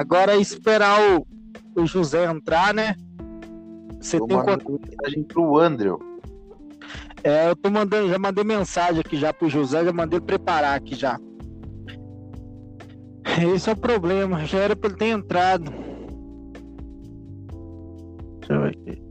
Agora é esperar o, o José entrar, né? Você eu tem quanto... mensagem pro Andrew. É, eu tô mandando, já mandei mensagem aqui já pro José, já mandei preparar aqui já. Esse é o problema, já era pra ele ter entrado. Deixa eu ver aqui.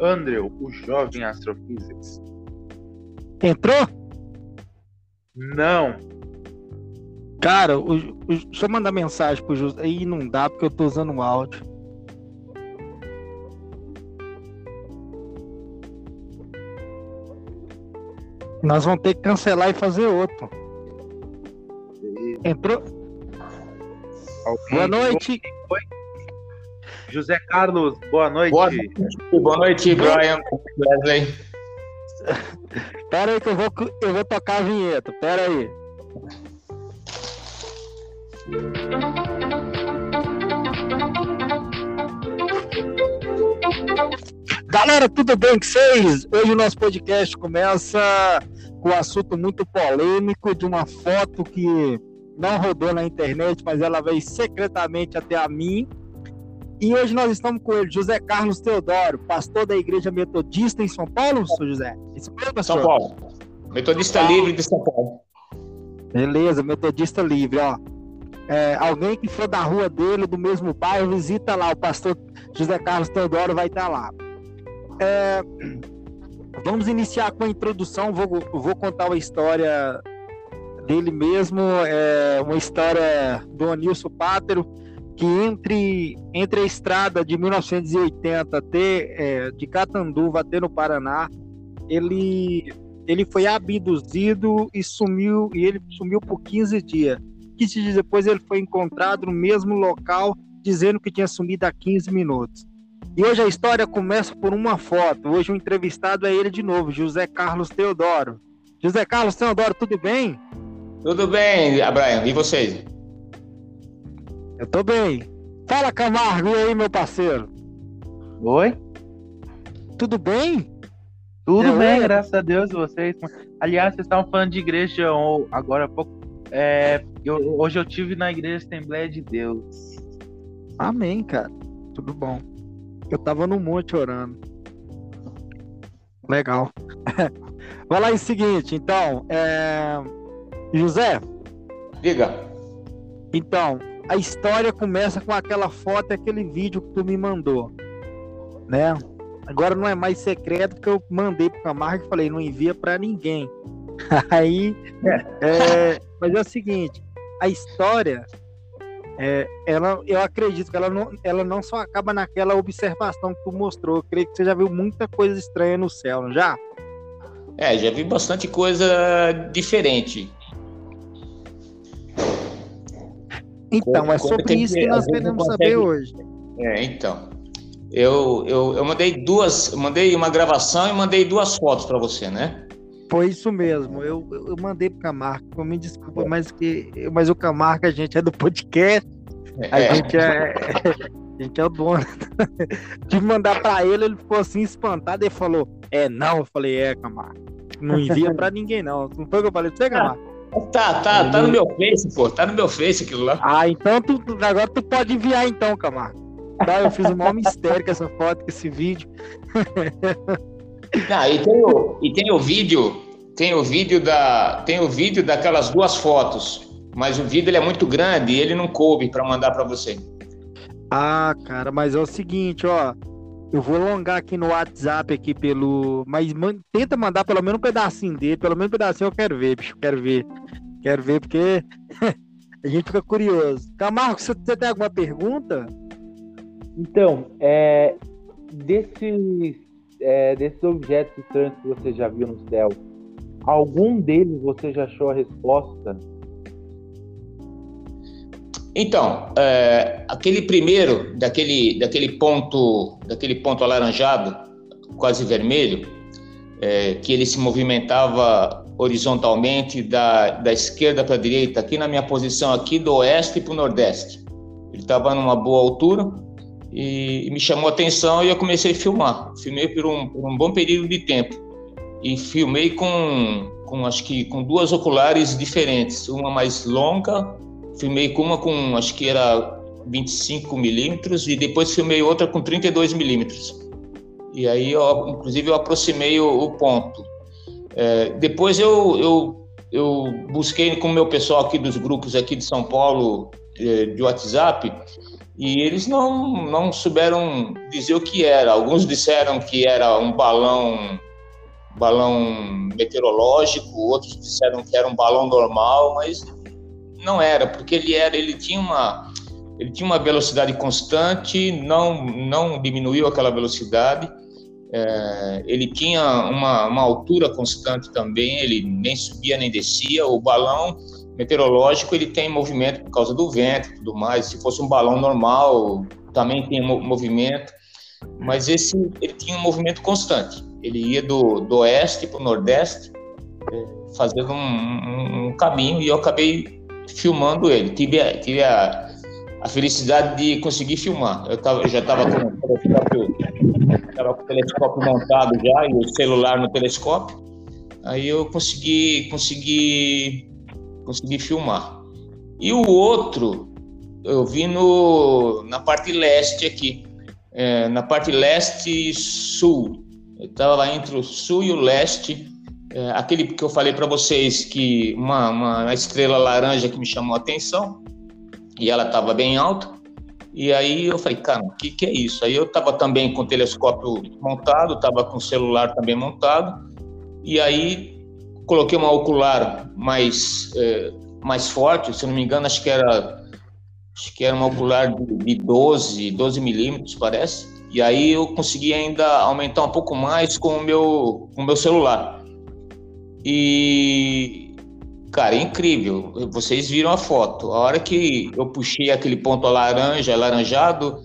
Andrew, o jovem Astrophysics. Entrou? Não. Cara, o, o, deixa eu mandar mensagem pro José. Aí não dá porque eu tô usando o áudio. Nós vamos ter que cancelar e fazer outro. Entrou? Alguém boa noite. Oi? José Carlos, boa noite. Boa noite, boa noite Brian. Wesley. Pera aí que eu vou, eu vou tocar a vinheta. Pera aí. Galera, tudo bem com vocês? Hoje o nosso podcast começa com um assunto muito polêmico de uma foto que não rodou na internet, mas ela veio secretamente até a mim e hoje nós estamos com ele, José Carlos Teodoro, pastor da Igreja Metodista em São Paulo, senhor José? Isso mesmo, pastor? São Paulo. Metodista Livre de São Paulo. Beleza, Metodista Livre, ó. É, alguém que for da rua dele, do mesmo bairro, visita lá, o pastor José Carlos Teodoro vai estar lá. É, vamos iniciar com a introdução, vou, vou contar uma história dele mesmo, é, uma história do Anilson Pátero, que entre, entre a estrada de 1980 até é, de Catanduva até no Paraná, ele, ele foi abduzido e sumiu, e ele sumiu por 15 dias. 15 dias depois ele foi encontrado no mesmo local, dizendo que tinha sumido há 15 minutos. E hoje a história começa por uma foto. Hoje o entrevistado é ele de novo, José Carlos Teodoro. José Carlos Teodoro, tudo bem? Tudo bem, Abraão. E vocês? Eu tô bem. Fala, Camargo, e aí, meu parceiro? Oi? Tudo bem? Tudo é, bem, graças a Deus, vocês. Aliás, vocês estavam falando de igreja agora há pouco. É, eu, hoje eu tive na igreja Assembleia de Deus. Amém, cara. Tudo bom. Eu tava no monte orando. Legal. Vai lá em seguinte, então. É... José? Diga. Então, a história começa com aquela foto, aquele vídeo que tu me mandou, né? Agora não é mais secreto porque eu mandei pro Camargo e falei, não envia para ninguém. Aí, é, mas é o seguinte, a história, é, ela, eu acredito que ela não, ela não só acaba naquela observação que tu mostrou. Eu creio que você já viu muita coisa estranha no céu, não já? É, já vi bastante coisa diferente. Então, como, é sobre isso que, que nós queremos consegue... saber hoje. É, então. Eu, eu, eu mandei duas, mandei uma gravação e mandei duas fotos para você, né? Foi isso mesmo. Eu, eu mandei pro Camargo. Me desculpa, é. mas que, mas o Camargo a gente é do podcast. A é. gente é, a gente é o dono. Tive mandar para ele, ele ficou assim espantado e falou: "É não". Eu falei: "É, Camargo. Não envia para ninguém não". Não foi o que eu falei pra você, Camargo? Tá, tá, tá no meu Face, pô. Tá no meu Face aquilo lá. Ah, então tu, agora tu pode enviar então, Camargo. Tá, eu fiz um maior mistério com essa foto, com esse vídeo. Não, e tem o, e tem o vídeo, tem o vídeo da, tem o vídeo daquelas duas fotos, mas o vídeo ele é muito grande e ele não coube para mandar para você. Ah, cara, mas é o seguinte, ó, eu vou alongar aqui no WhatsApp aqui pelo. Mas man... tenta mandar pelo menos um pedacinho dele. Pelo menos um pedacinho eu quero ver, bicho. Quero ver. Quero ver porque a gente fica curioso. Camargo, você tem alguma pergunta? Então, é, desses, é, desses objetos estranhos que você já viu no céu, algum deles você já achou a resposta? Então, é, aquele primeiro, daquele, daquele ponto, daquele ponto alaranjado, quase vermelho, é, que ele se movimentava horizontalmente da, da esquerda para a direita, aqui na minha posição aqui do oeste para o nordeste. Ele estava numa boa altura e, me chamou a atenção e eu comecei a filmar. Filmei por um, por um bom período de tempo e filmei com, com acho que com duas oculares diferentes, uma mais longa, filmei uma com acho que era 25 milímetros e depois filmei outra com 32 milímetros. E aí, eu, inclusive, eu aproximei o, o ponto. É, depois eu, eu, eu busquei com o meu pessoal aqui dos grupos aqui de São Paulo é, de WhatsApp e eles não, não souberam dizer o que era. Alguns disseram que era um balão balão meteorológico, outros disseram que era um balão normal, mas não era, porque ele era, ele tinha uma ele tinha uma velocidade constante, não não diminuiu aquela velocidade. É, ele tinha uma, uma altura constante também, ele nem subia nem descia. O balão meteorológico ele tem movimento por causa do vento tudo mais. Se fosse um balão normal, também tem movimento, mas esse ele tinha um movimento constante. Ele ia do, do oeste para o nordeste, é, fazendo um, um, um, caminho, e eu acabei filmando ele. Tive, a, tive a, a felicidade de conseguir filmar. Eu, tava, eu já estava com com o telescópio montado já e o celular no telescópio. Aí eu consegui, consegui consegui filmar. E o outro, eu vi no, na parte leste aqui, é, na parte leste-sul. Eu estava entre o sul e o leste. É, aquele que eu falei para vocês que uma, uma estrela laranja que me chamou a atenção e ela estava bem alta. E aí eu falei, cara, o que, que é isso? Aí eu estava também com o telescópio montado, estava com o celular também montado. E aí coloquei uma ocular mais, é, mais forte, se não me engano, acho que era acho que era uma ocular de 12, 12 milímetros, parece. E aí eu consegui ainda aumentar um pouco mais com o meu, com o meu celular. E, cara, é incrível. Vocês viram a foto. A hora que eu puxei aquele ponto laranja, alaranjado,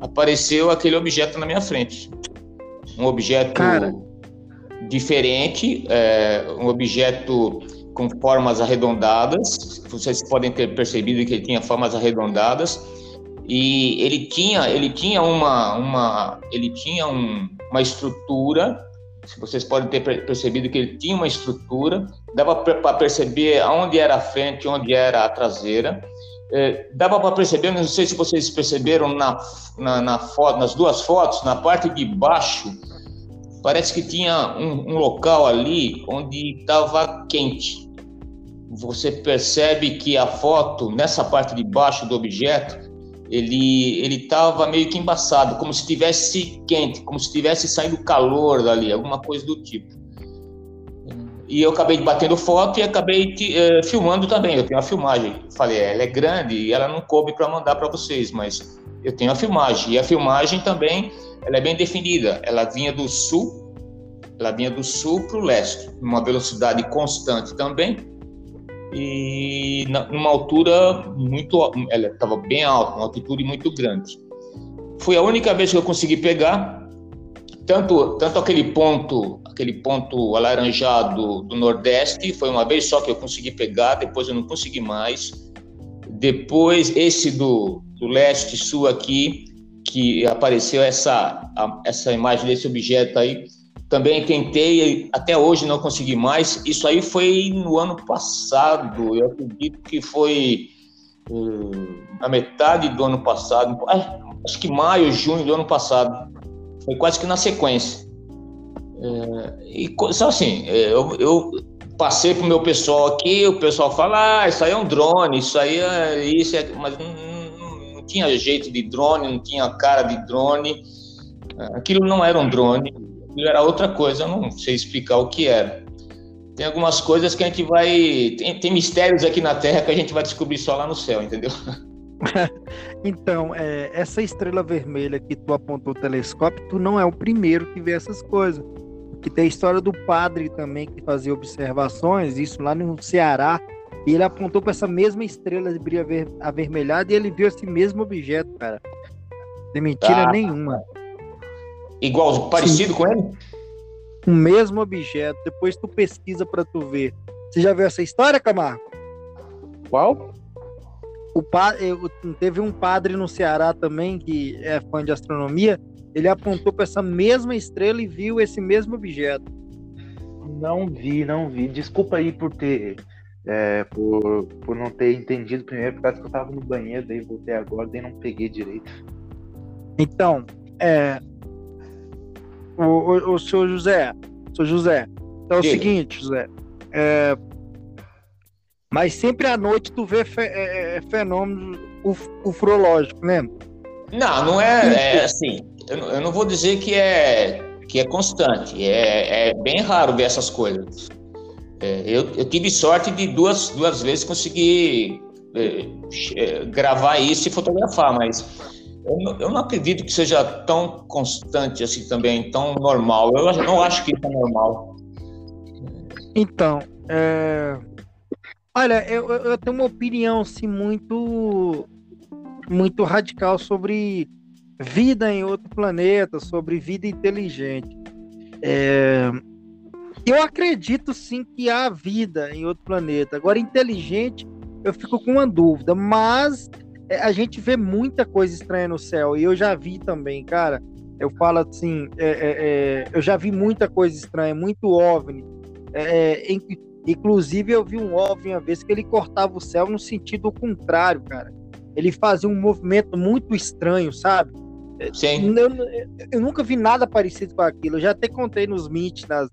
apareceu aquele objeto na minha frente. Um objeto cara diferente, é, um objeto com formas arredondadas. Vocês podem ter percebido que ele tinha formas arredondadas e ele tinha ele tinha uma uma ele tinha um, uma estrutura. Vocês podem ter percebido que ele tinha uma estrutura. Dava para perceber aonde era a frente, onde era a traseira. É, dava para perceber, não sei se vocês perceberam na, na, na foto, nas duas fotos, na parte de baixo parece que tinha um, um local ali onde estava quente. Você percebe que a foto, nessa parte de baixo do objeto, ele ele estava meio que embaçado, como se estivesse quente, como se estivesse saindo calor dali, alguma coisa do tipo. E eu acabei batendo foto e acabei uh, filmando também. Eu tenho a filmagem. Falei, ela é grande e ela não coube para mandar para vocês, mas eu tenho a filmagem. E a filmagem também ela é bem definida. Ela vinha do sul, ela vinha do sul para o leste, numa velocidade constante também e numa altura muito, ela estava bem alta, uma altitude muito grande. Foi a única vez que eu consegui pegar tanto tanto aquele ponto, aquele ponto alaranjado do nordeste, foi uma vez só que eu consegui pegar, depois eu não consegui mais. Depois esse do, do leste sul aqui, que apareceu essa, essa imagem desse objeto aí. Também tentei, até hoje não consegui mais. Isso aí foi no ano passado, eu acredito que foi hum, na metade do ano passado, é, acho que maio, junho do ano passado. Foi quase que na sequência. É, e só assim, é, eu, eu passei para o meu pessoal aqui, o pessoal fala, ah, isso aí é um drone, isso aí é isso, é... mas tinha jeito de drone, não tinha cara de drone. Aquilo não era um drone, aquilo era outra coisa, eu não sei explicar o que era. Tem algumas coisas que a gente vai. Tem, tem mistérios aqui na Terra que a gente vai descobrir só lá no céu, entendeu? então, é, essa estrela vermelha que tu apontou o telescópio, tu não é o primeiro que vê essas coisas. Que tem a história do padre também que fazia observações, isso lá no Ceará, e ele apontou para essa mesma estrela de brilho avermelhado e ele viu esse mesmo objeto, cara. Sem mentira ah, nenhuma. Igual, parecido Sim. com ele? O mesmo objeto. Depois tu pesquisa para tu ver. Você já viu essa história, Camargo? Qual? o eu, teve um padre no Ceará também que é fã de astronomia. Ele apontou para essa mesma estrela e viu esse mesmo objeto. Não vi, não vi. Desculpa aí por ter. É, por, por não ter entendido primeiro, por causa que eu tava no banheiro, daí voltei agora, daí não peguei direito. Então, é. O, o, o senhor José, senhor José, então é o seguinte, José. É, mas sempre à noite tu vê fe, é, é fenômenos uf, ufrológicos, né? Não, não é, é assim. Eu, eu, não vou dizer que é que é constante. É, é bem raro ver essas coisas. É, eu, eu, tive sorte de duas, duas vezes conseguir é, é, gravar isso e fotografar, mas eu não, acredito que seja tão constante assim também, tão normal. Eu não acho que isso é normal. Então, é... olha, eu, eu tenho uma opinião assim, muito, muito radical sobre vida em outro planeta, sobre vida inteligente. É... Eu acredito sim que há vida em outro planeta. Agora, inteligente, eu fico com uma dúvida, mas a gente vê muita coisa estranha no céu, e eu já vi também, cara. Eu falo assim, é, é, é eu já vi muita coisa estranha, muito OVNI. É, é inclusive, eu vi um OVNI uma vez que ele cortava o céu no sentido contrário, cara. Ele fazia um movimento muito estranho, sabe? Sim. Eu, eu, nunca vi nada parecido com aquilo. Eu já até contei nos Meet, nas,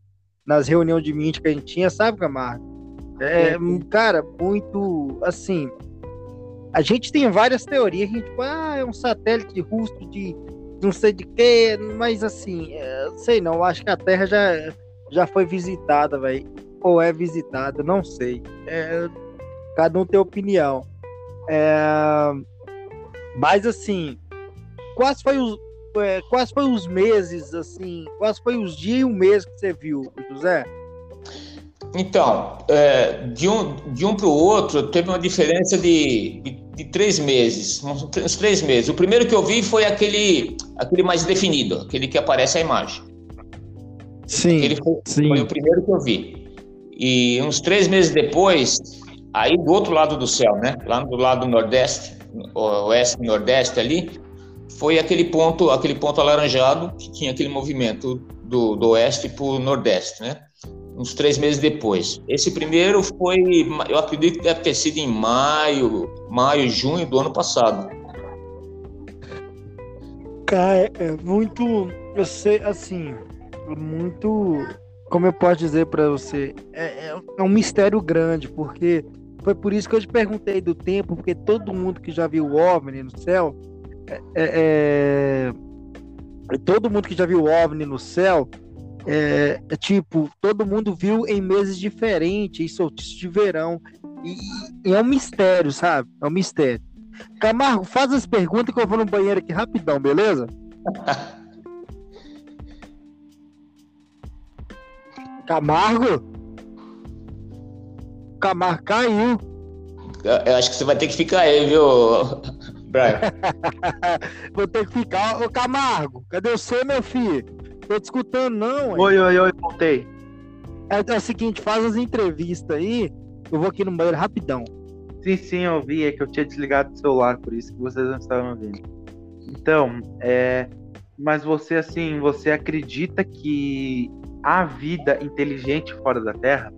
nas reuniões de Meet que a gente tinha, sabe, Camargo? É, cara, muito assim. A gente tem várias teorias, a gente, tipo, ah, é um satélite russo de não sei de quê, mas assim, é, sei não, acho que a Terra já, já foi visitada, velho. Ou é visitada, não sei. É, cada um tem opinião. É, mas assim, quais foi os é, quais foi os meses assim, quais foi os dias e o mês que você viu, José? Então, é, de um de um para o outro teve uma diferença de, de, de, três meses, uns três meses. O primeiro que eu vi foi aquele aquele mais definido, aquele que aparece a imagem. Sim. Aquele foi, sim. foi o primeiro que eu vi. E uns três meses depois, aí do outro lado do céu, né? Lá do lado nordeste, oeste nordeste ali, foi aquele ponto, aquele ponto alaranjado que tinha aquele movimento do, do oeste para o nordeste, né? Uns três meses depois. Esse primeiro foi, eu acredito que deve ter sido em maio, maio, junho do ano passado. Cara, é muito, eu sei, assim, muito, como eu posso dizer para você, é, é, é um mistério grande, porque foi por isso que eu te perguntei do tempo, porque todo mundo que já viu o OVNI no céu é, é, é, todo mundo que já viu OVNI no céu, é, é, tipo, todo mundo viu em meses diferentes, em solstício de verão. E, e, é um mistério, sabe? É um mistério. Camargo, faz as perguntas que eu vou no banheiro aqui rapidão, beleza? Camargo? Camargo caiu. Eu acho que você vai ter que ficar aí, viu? Brian. Vou ter que ficar. Ô Camargo, cadê você, meu filho? Tô te escutando, não. Oi, oi, oi, voltei. É, é, o seguinte, faz as entrevistas aí. Eu vou aqui no banheiro rapidão. Sim, sim, eu vi. É que eu tinha desligado o celular, por isso que vocês não estavam ouvindo. Então, é. Mas você, assim, você acredita que há vida inteligente fora da Terra?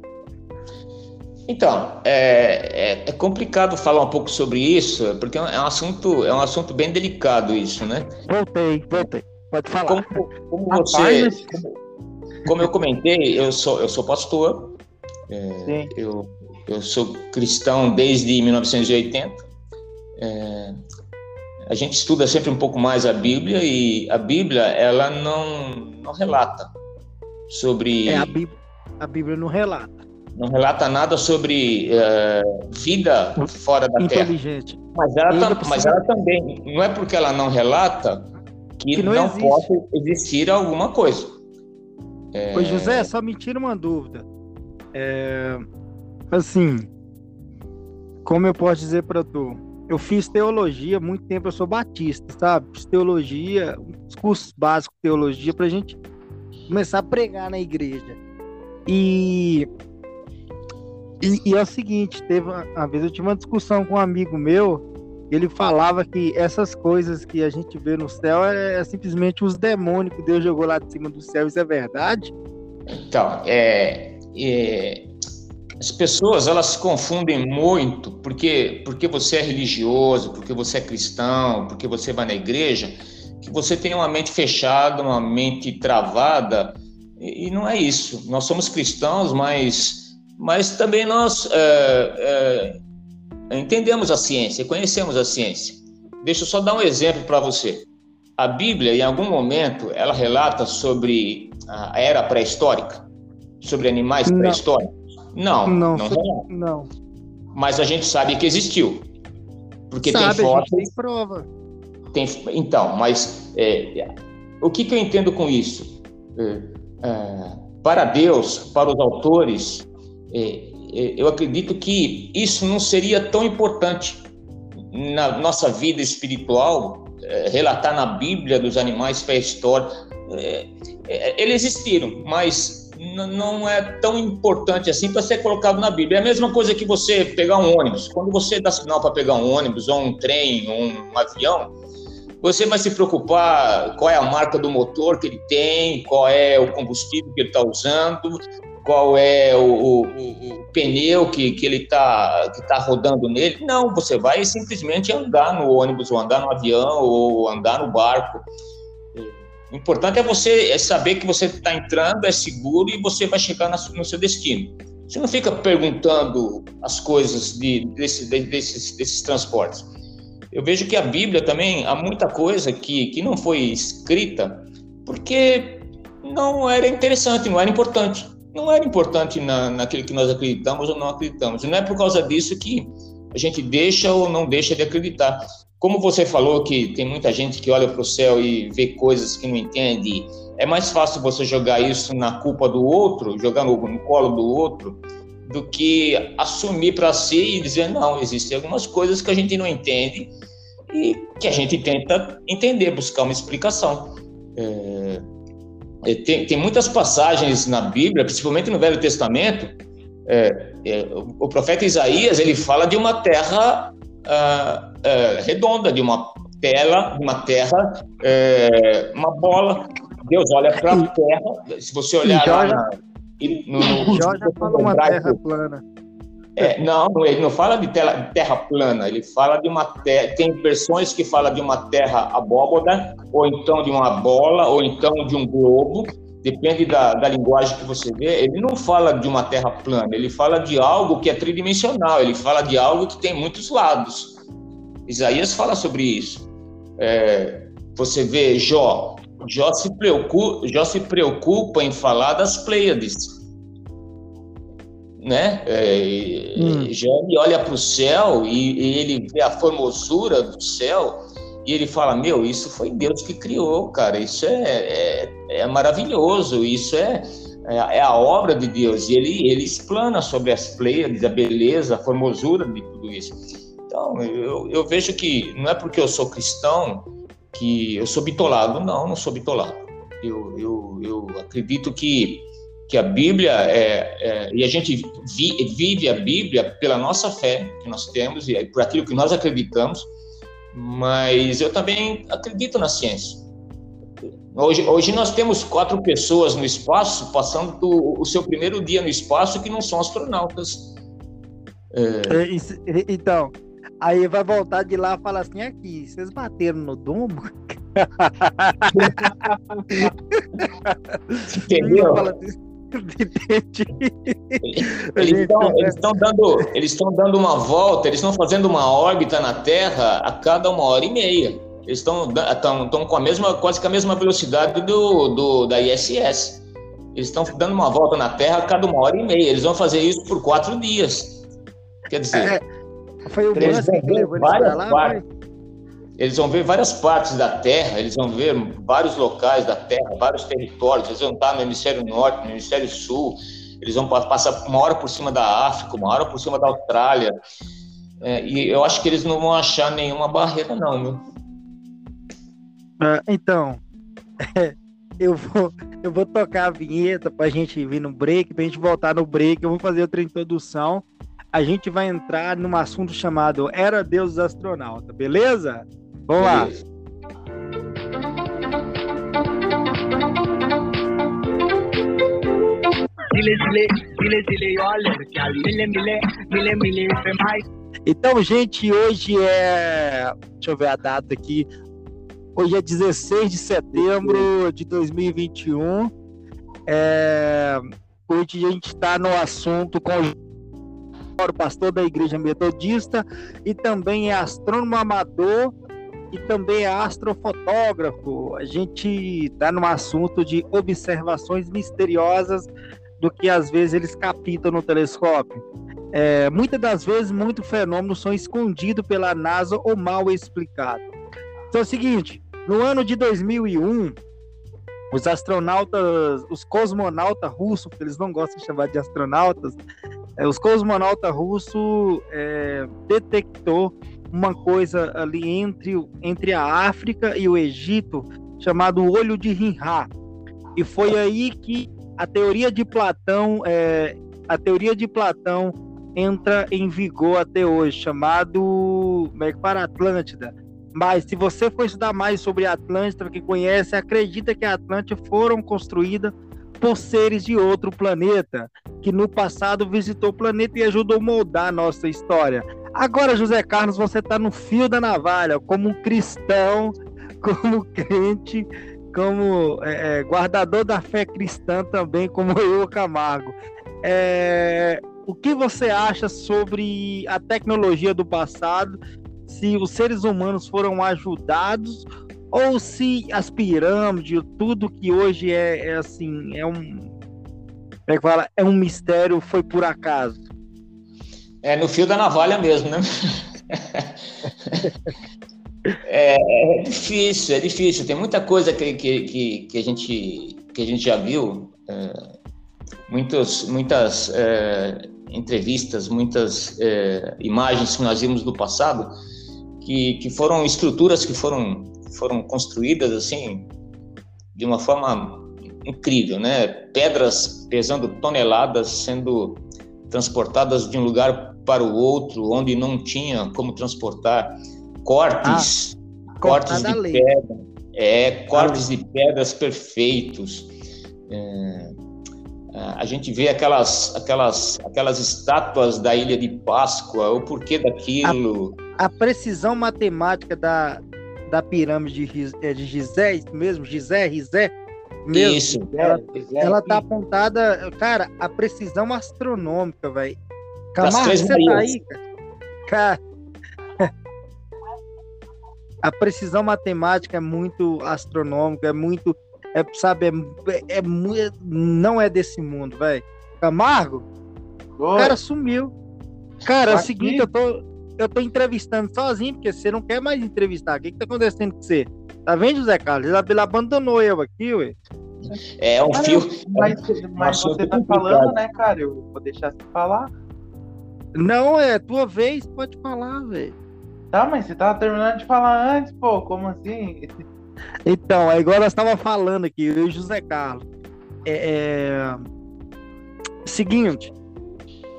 Então, é, é, é, complicado falar um pouco sobre isso, porque é um assunto, é um assunto bem delicado isso, né? Voltei, voltei. Pode falar. Como, como você, como, como, eu comentei, eu sou, eu sou pastor, é, eu, eu sou cristão desde 1980. É, a gente estuda sempre um pouco mais a Bíblia e a Bíblia ela não, não relata sobre. É, a Bíblia, a Bíblia não relata não relata nada sobre uh, vida fora da Inteligente. Terra. Mas ela, mas ela também, não é porque ela não relata que, que não, não pode existir alguma coisa. É... Pois, José, só me tira uma dúvida. É... Assim, como eu posso dizer para tu? Eu fiz teologia muito tempo, eu sou batista, sabe? Fiz teologia, os cursos básicos de teologia, para a gente começar a pregar na igreja. E e, e, é o seguinte, teve uma, uma, vez eu tive uma discussão com um amigo meu ele falava que essas coisas que a gente vê no céu é, é simplesmente os demônios que Deus jogou lá de cima do céu. Isso é verdade? Então, é, é, as pessoas elas se confundem muito porque porque você é religioso, porque você é cristão, porque você vai na igreja, que você tem uma mente fechada, uma mente travada e, e não é isso. Nós somos cristãos, mas mas também nós é, é, entendemos a ciência, conhecemos a ciência. Deixa eu só dar um exemplo para você. A Bíblia, em algum momento, ela relata sobre a era pré-histórica, sobre animais pré-históricos. Não, não, não, não. Mas a gente sabe que existiu. Porque sabe, tem fotos. Tem prova. Tem, então, mas é, o que, que, eu entendo com isso? É, é, para Deus, para os autores, é, eu acredito que isso não seria tão importante na nossa vida espiritual, é, relatar na Bíblia dos animais pré-históricos. eles existiram, mas não é tão importante assim para ser colocado na Bíblia. É a mesma coisa que você pegar um ônibus. Quando você dá sinal para pegar um ônibus, ou um trem, ou um avião, você vai se preocupar qual é a marca do motor que ele tem, qual é o combustível que ele está usando, qual é o, o, o, pneu que, que ele está que tá rodando nele. Não, você vai simplesmente andar no ônibus, ou andar no avião, ou andar no barco. O importante é você é saber que você está entrando, é seguro e você vai chegar no seu destino. Você não fica perguntando as coisas de, desse, de, desses, desses transportes. Eu vejo que a Bíblia também há muita coisa que, que não foi escrita porque não era interessante, não era importante. Não era importante na, naquilo que nós acreditamos ou não acreditamos. Não é por causa disso que a gente deixa ou não deixa de acreditar. Como você falou que tem muita gente que olha para o céu e vê coisas que não entende, é mais fácil você jogar isso na culpa do outro, jogar no, no colo do outro, do que assumir para si e dizer não, existem algumas coisas que a gente não entende e que a gente tenta entender, buscar uma explicação. É, é tem, tem, muitas passagens na Bíblia, principalmente no Velho Testamento, é, é, o profeta Isaías ele fala de uma terra uh, uh, redonda, de uma tela, de uma terra, uh, uma bola. Deus olha para a terra. Se você olhar lá na, no, no, Jorge fala uma terra plana. É, não, ele não fala de, de terra plana, ele fala de uma terra. Tem versões que fala de uma terra abóboda, ou então de uma bola, ou então de um globo depende da, da linguagem que você vê, ele não fala de uma terra plana, ele fala de algo que é tridimensional, ele fala de algo que tem muitos lados. Isaías fala sobre isso. É, você vê Jó, Jó se, preocupa, Jó se preocupa em falar das Pleiades. Né? É, hum. Olha para o céu e, e ele vê a formosura do céu e ele fala: Meu, isso foi Deus que criou, cara. Isso é, é, é maravilhoso. Isso é, é, é, a obra de Deus. E ele, ele explana sobre as Pleiades, a beleza, a formosura de tudo isso. Então, eu, eu vejo que não é porque eu sou cristão que eu sou bitolado. Não, não sou bitolado. Eu, eu, eu acredito que, que a Bíblia é, é e a gente vi, vive a Bíblia pela nossa fé que nós temos e por aquilo que nós acreditamos mas eu também acredito na ciência. Hoje, hoje nós temos quatro pessoas no espaço passando do, o seu primeiro dia no espaço que não são astronautas. É... Então, aí vai voltar de lá e falar assim: aqui, vocês bateram no Dumbo? Entendeu? Eles estão dando, eles estão dando uma volta, eles estão fazendo uma órbita na Terra a cada uma hora e meia. Eles estão com a mesma, quase com a mesma velocidade do, do da ISS. Eles estão dando uma volta na Terra a cada uma hora e meia. Eles vão fazer isso por quatro dias. Quer dizer, é, foi o Musk que levou eles para lá. Mas... Eles vão ver várias partes da Terra, eles vão ver vários locais da Terra, vários territórios. Eles vão estar no hemisfério norte, no hemisfério sul. Eles vão passar uma hora por cima da África, uma hora por cima da Austrália. É, e eu acho que eles não vão achar nenhuma barreira, não, viu? Ah, então, eu vou, eu vou tocar a vinheta para a gente vir no break, para a gente voltar no break. Eu vou fazer outra introdução. a gente vai entrar num assunto chamado Era Deus dos Astronautas, beleza? Vamos lá. Então, gente, hoje é. Deixa eu ver a data aqui. Hoje é 16 de setembro de 2021. É... Hoje a gente está no assunto com o pastor da Igreja Metodista e também é astrônomo amador e também é astrofotógrafo. A gente está no assunto de observações misteriosas do que às vezes eles captam no telescópio. É, muitas das vezes, muitos fenômenos são escondidos pela NASA ou mal explicados. Então é o seguinte, no ano de 2001, os astronautas, os cosmonautas russos, eles não gostam de chamar de astronautas, é, os cosmonautas russos é, detectou uma coisa ali entre, entre a África e o Egito, chamado Olho de Rinha. E foi aí que a teoria de Platão, é, a teoria de Platão entra em vigor até hoje, chamado é para Atlântida mas se você for estudar mais sobre a Atlântida, que conhece, acredita que a Atlântida foram construídas por seres de outro planeta, que no passado visitou o planeta e ajudou a moldar a nossa história. Agora, José Carlos, você está no fio da navalha, como um cristão, como crente, como é, é, guardador da fé cristã também, como eu, Camargo. É, o que você acha sobre a tecnologia do passado se os seres humanos foram ajudados ou se as pirâmides, tudo que hoje é, é assim, é um é fala, é um mistério, foi por acaso. É no fio da navalha mesmo, né? é, é, difícil, é difícil. Tem muita coisa que, que, que, a, gente, que a gente já viu, é, muitos, muitas é, entrevistas, muitas é, imagens que nós vimos do passado, que, que foram estruturas que foram, foram construídas assim de uma forma incrível, né? Pedras pesando toneladas sendo transportadas de um lugar para o outro, onde não tinha como transportar cortes, ah, cortes de lei. pedra, é, cortes de pedras perfeitos. É, a gente vê aquelas, aquelas, aquelas estátuas da Ilha de Páscoa, o porquê daquilo. A a precisão matemática da, da pirâmide de, é de Gizé, mesmo, Gizé, Gizé, mesmo, Isso. Ela, ela tá apontada, cara, a precisão astronômica, velho. Camargo, você tá aí, cara? cara a precisão matemática é muito astronômica, é muito, é, sabe, é, é, é não é desse mundo, velho. Camargo, o cara sumiu. Cara, é o seguinte, eu tô, eu tô entrevistando sozinho, porque você não quer mais entrevistar. O que, que tá acontecendo com você? Tá vendo, José Carlos? Ele abandonou eu aqui, ué. É um fio. Mas, mas você tá falando, né, cara? Eu vou deixar você falar. Não, é tua vez, pode falar, velho. Tá, mas você tava terminando de falar antes, pô, como assim? Então, agora nós tava falando aqui, eu e José Carlos. É, é... Seguinte,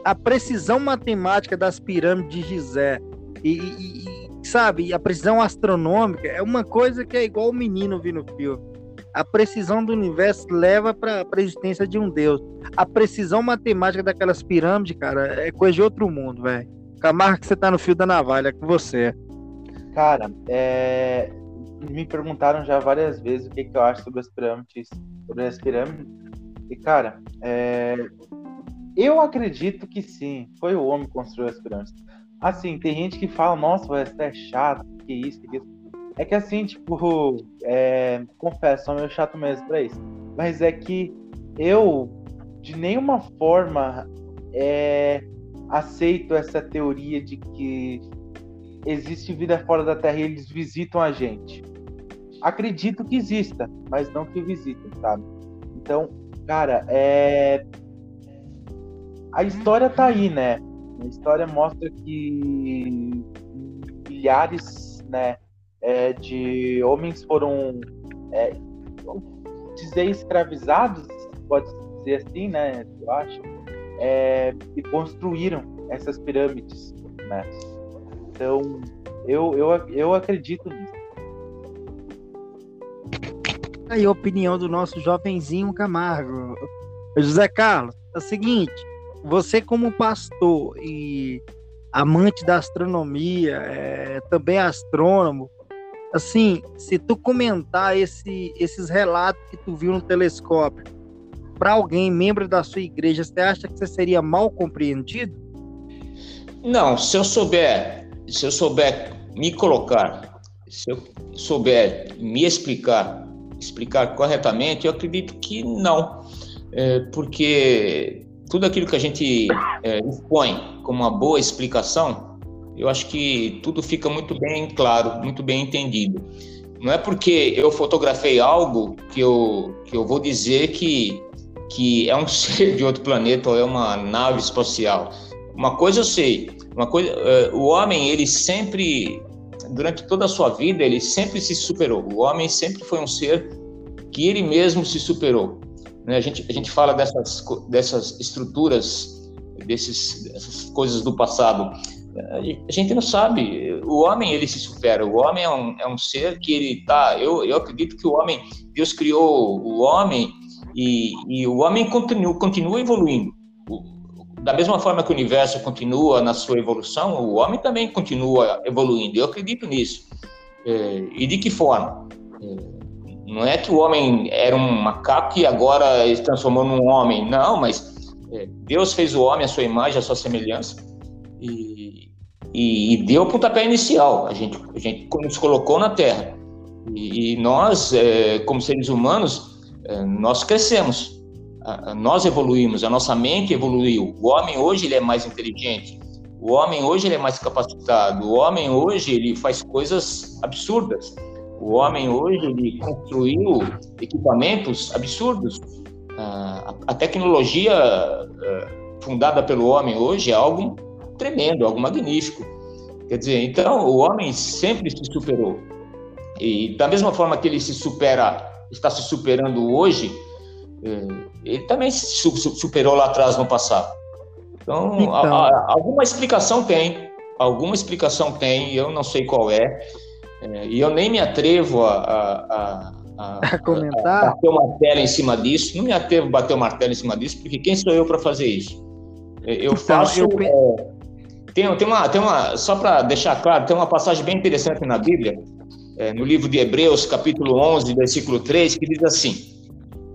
a precisão matemática das pirâmides de Gizé e, e, e, sabe, a precisão astronômica é uma coisa que é igual o menino vi no filme. A precisão do universo leva para a existência de um Deus. A precisão matemática daquelas pirâmides, cara, é coisa de outro mundo, velho. Camargo, você tá no fio da navalha, com você. Cara, é... me perguntaram já várias vezes o que, que eu acho sobre as pirâmides, sobre as pirâmides. E, cara, é... Eu acredito que sim, foi o homem que construiu as pirâmides. Assim, tem gente que fala, nossa, vai é chato, que isso, que isso. É que assim, tipo, é, confesso, sou meio chato mesmo pra isso. Mas é que eu, de nenhuma forma, é, aceito essa teoria de que existe vida fora da Terra e eles visitam a gente. Acredito que exista, mas não que visitem, sabe? Então, cara, é, a história tá aí, né? A história mostra que milhares, né, é, de homens foram é, dizer escravizados, pode dizer assim, né? Eu acho, é, e construíram essas pirâmides, né? Então, eu, eu, eu acredito nisso. Aí a opinião do nosso jovenzinho Camargo. José Carlos, é o seguinte, você como pastor e amante da astronomia, é, também astrônomo, assim, se tu comentar esse, esses relatos que tu viu no telescópio para alguém membro da sua igreja, você acha que você seria mal compreendido? Não, se eu souber, se eu souber me colocar, se eu souber me explicar, explicar corretamente, eu acredito que não, é, porque tudo aquilo que a gente é, como uma boa explicação, eu acho que tudo fica muito bem claro, muito bem entendido. Não é porque eu fotografei algo que eu, que eu vou dizer que, que é um ser de outro planeta ou é uma nave espacial. Uma coisa eu sei, uma coisa, uh, o homem ele sempre, durante toda a sua vida, ele sempre se superou. O homem sempre foi um ser que ele mesmo se superou. Né? A, gente, a gente fala dessas, dessas estruturas, desses, dessas coisas do passado. A gente não sabe. O homem ele se supera. O homem é um, é um ser que ele tá. Eu, eu acredito que o homem, Deus criou o homem e, e o homem continua, continua evoluindo. Da mesma forma que o universo continua na sua evolução, o homem também continua evoluindo. Eu acredito nisso. É, e de que forma? É, não é que o homem era um macaco e agora se transformou num homem. Não, mas é, Deus fez o homem à sua imagem, à sua semelhança e, e, e deu o pontapé inicial. A gente, a gente nos colocou na Terra. E, e nós, é, como seres humanos, é, nós crescemos. nós evoluímos, a nossa mente evoluiu. O homem hoje ele é mais inteligente. O homem hoje ele é mais capacitado. O homem hoje ele faz coisas absurdas. O homem hoje ele construiu equipamentos absurdos. Ah, a tecnologia ah, fundada pelo homem hoje é algo tremendo, algo magnífico. Quer dizer, então o homem sempre se superou. E da mesma forma que ele se supera, está se superando hoje, eh, ele também se superou lá atrás no passado. Então, então... A, a, alguma explicação tem, alguma explicação tem, eu não sei qual é. É, e eu nem me atrevo a, a, a, a comentar. A bater o martelo em cima disso. Não me atrevo a bater o martelo em cima disso, porque quem sou eu para fazer isso? É, eu então, faço. Eu... É, tem, tem, uma, tem uma. Só para deixar claro, tem uma passagem bem interessante na Bíblia, é, no livro de Hebreus, capítulo 11, versículo 3, que diz assim: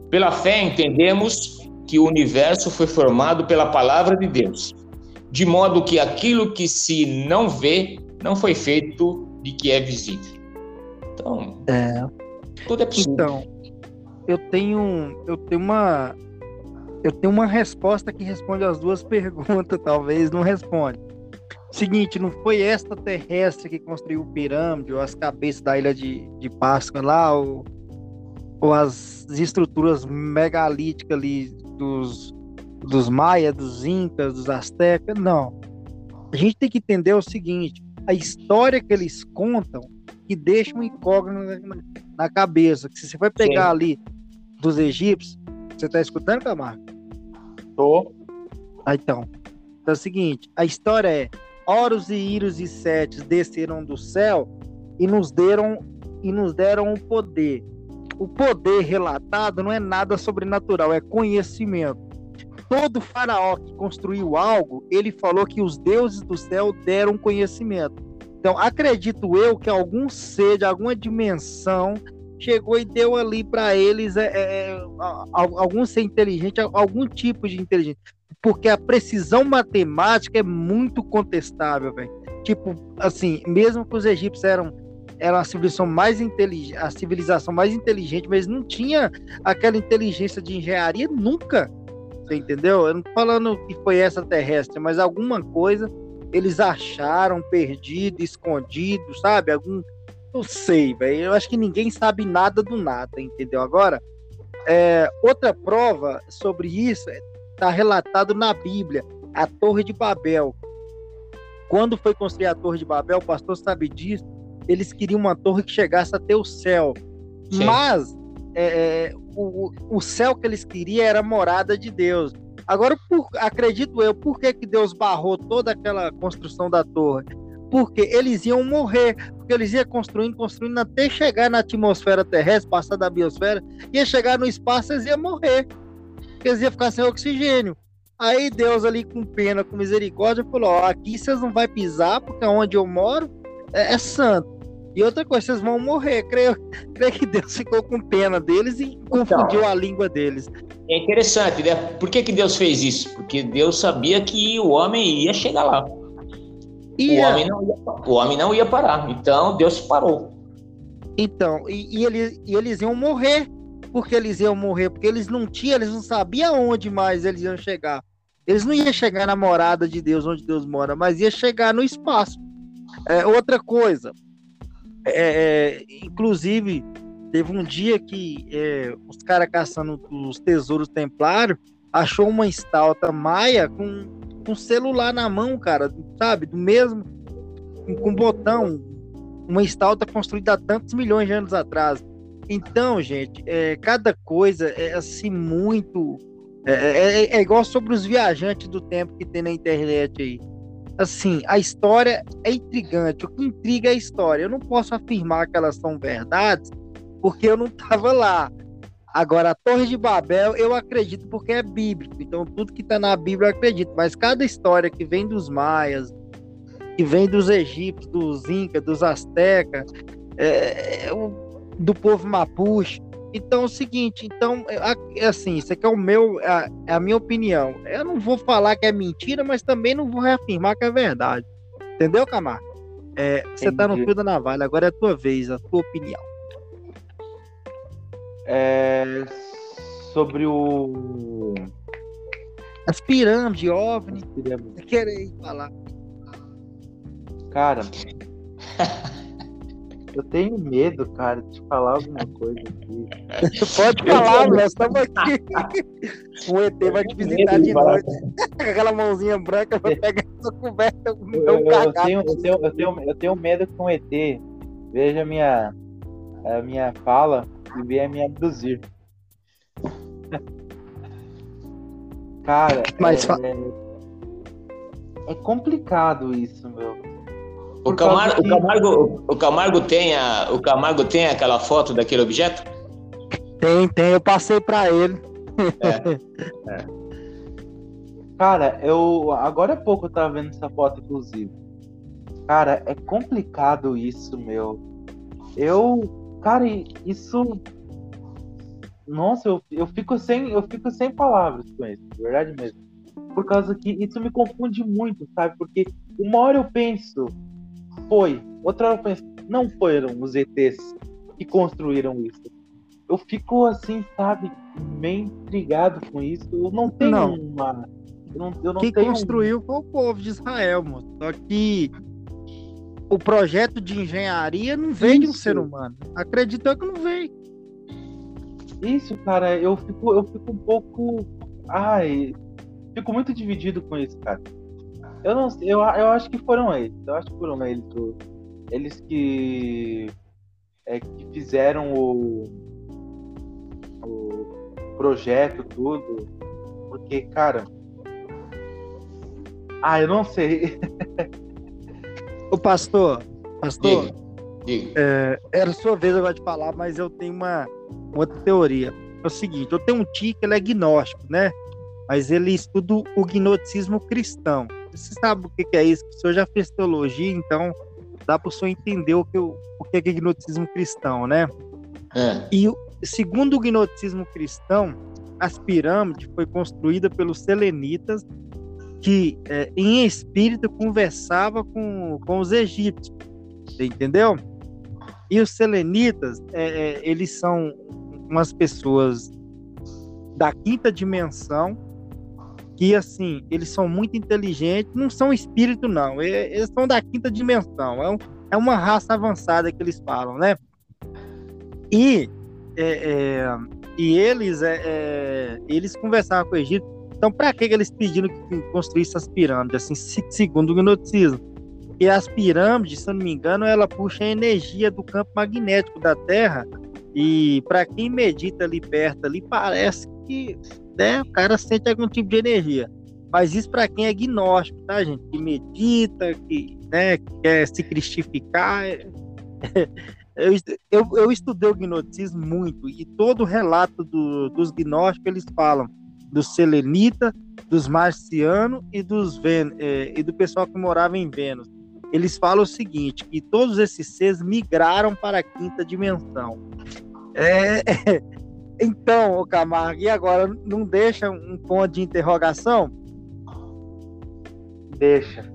Pela fé entendemos que o universo foi formado pela palavra de Deus, de modo que aquilo que se não vê não foi feito de que é visível. Então, é. tudo é possível. Então, eu tenho, eu tenho uma, eu tenho uma resposta que responde as duas perguntas, talvez não responde. Seguinte, não foi esta terrestre que construiu o pirâmide, ou as cabeças da ilha de, de Páscoa lá, ou, ou as estruturas megalíticas ali dos, dos maias, dos incas, dos astecas, não. A gente tem que entender o seguinte, a história que eles contam que deixa um incógnito na, cabeça. Que se você vai pegar Sim. ali dos egípcios, você está escutando, Camargo? Tô. Ah, então. Então é o seguinte, a história é Horus e Íros e Setes desceram do céu e nos deram e nos deram o poder. O poder relatado não é nada sobrenatural, é conhecimento todo faraó que construiu algo, ele falou que os deuses do céu deram conhecimento. Então, acredito eu que algum ser de alguma dimensão chegou e deu ali para eles é, é, é algum ser inteligente, algum tipo de inteligência. Porque a precisão matemática é muito contestável, velho. Tipo, assim, mesmo que os egípcios eram era a civilização mais inteligente, a civilização mais inteligente, mas não tinha aquela inteligência de engenharia nunca. Você entendeu? Eu não tô falando que foi extraterrestre, mas alguma coisa eles acharam perdido, escondido, sabe? Algum. Não sei, velho. Eu acho que ninguém sabe nada do nada, entendeu? Agora, é, outra prova sobre isso está relatado na Bíblia, a Torre de Babel. Quando foi construir a Torre de Babel, o pastor sabe disso, eles queriam uma torre que chegasse até o céu. Sim. Mas é, é, o, o céu que eles queriam era a morada de Deus. Agora, por, acredito eu, por que, que Deus barrou toda aquela construção da torre? Porque eles iam morrer, porque eles iam construindo, construindo até chegar na atmosfera terrestre, passar da biosfera, ia chegar no espaço, eles iam morrer, porque eles iam ficar sem oxigênio. Aí Deus ali com pena, com misericórdia, falou: ó, aqui vocês não vai pisar, porque onde eu moro é, é santo. E outra coisa, vocês vão morrer. Creio, creio que Deus ficou com pena deles e confundiu então, a língua deles. É interessante, né? Por que, que Deus fez isso? Porque Deus sabia que o homem ia chegar lá. O, homem não ia, o homem não ia parar. Então Deus parou. Então, e, e, eles, e eles iam morrer. Porque eles iam morrer, porque eles não tinham, eles não sabiam onde mais eles iam chegar. Eles não iam chegar na morada de Deus, onde Deus mora, mas ia chegar no espaço. É, outra coisa, é, é, inclusive, teve um dia que é, os caras caçando os tesouros templários achou uma estalta maia com um celular na mão, cara, sabe? Do mesmo, com um uma estalta construída há tantos milhões de anos atrás. Então, gente, é, cada coisa é assim muito. É, é, é, igual sobre os viajantes do tempo que tem na internet aí assim, a história é intrigante. O que intriga é a história. Eu não posso afirmar que elas são verdades, porque eu não estava lá. Agora, a Torre de Babel, eu acredito porque é bíblico. Então, tudo que está na Bíblia eu acredito. Mas cada história que vem dos maias, que vem dos egípcios, dos incas, dos astecas, é, é, do povo mapuche, então é o seguinte, então, é, é assim, isso aqui é o meu, é, é a minha opinião. Eu não vou falar que é mentira, mas também não vou reafirmar que é verdade. Entendeu, Camargo? É, você tá no fio da navalha, agora é a tua vez, a tua opinião. É, sobre o. As pirâmides, OVNI. Pirâmides. Querer falar. Cara. Eu tenho medo, cara, de falar alguma coisa aqui. Pode falar, nós estamos aqui. O ET vai te visitar de noite. Com aquela mãozinha branca, vai pegar essa coberta. Eu, eu, eu, tenho, eu, tenho, eu, tenho, eu tenho medo com o ET. Veja a minha, a minha fala e venha me abduzir. Cara, Mas, é, é complicado isso, meu. O Camargo, o, Camargo, o, Camargo tem a, o Camargo tem aquela foto daquele objeto? Tem, tem. Eu passei para ele. É, é. Cara, eu agora há pouco eu tava vendo essa foto, inclusive. Cara, é complicado isso, meu. Eu, cara, isso. Nossa, eu, eu fico sem, eu fico sem palavras com isso, verdade mesmo. Por causa que isso me confunde muito, sabe? Porque uma hora eu penso foi. Outra hora eu penso, não foram os ETs que construíram isso. Eu fico assim, sabe, meio intrigado com isso. Eu não tenho não. uma. Eu não, eu não Quem tenho... construiu foi o povo de Israel, mano. Só que o projeto de engenharia não veio de um ser humano. Acredito que não veio. Isso, cara, eu fico, eu fico um pouco. Ai, fico muito dividido com isso, cara. Eu não eu, eu acho que foram eles. Eu acho que foram eles. Eles que, é, que fizeram o, o projeto, tudo. Porque, cara. Ah, eu não sei. o pastor, pastor, diga, diga. É, era sua vez agora de falar, mas eu tenho uma, uma outra teoria. É o seguinte, eu tenho um tio que ele é gnóstico, né? Mas ele estuda o gnosticismo cristão. Você sabe o que, é isso? O senhor já fez teologia, então dá para o senhor entender o que, o, o que é gnosticismo cristão, né? É. E segundo o gnosticismo cristão, as pirâmides foi construída pelos selenitas que é, em espírito conversava com, com os egípcios, entendeu? E os selenitas, é, é, eles são umas pessoas da quinta dimensão que assim, eles são muito inteligentes, não são espírito, não. Eles são da quinta dimensão. É, um, é uma raça avançada que eles falam, né? E, é, é, e eles, é, é eles conversavam com o Egito. Então, para que eles pediram que construísse as pirâmides? Assim, segundo o gnosticismo. E as pirâmides, se eu não me engano, ela puxa a energia do campo magnético da Terra. E para quem medita ali perto, ali parece que né, o cara sente algum tipo de energia. Mas isso para quem é gnóstico, tá, gente? Que medita, que, né, que quer se cristificar. eu, eu, eu, estudei o gnosticismo muito, e todo relato do, dos gnósticos eles falam dos selenitas, dos marcianos e, dos Ven, é, e do pessoal que morava em Vênus. Eles falam o seguinte: que todos esses seres migraram para a quinta dimensão. É, então, o Camargo, e agora não deixa um ponto de interrogação? Deixa.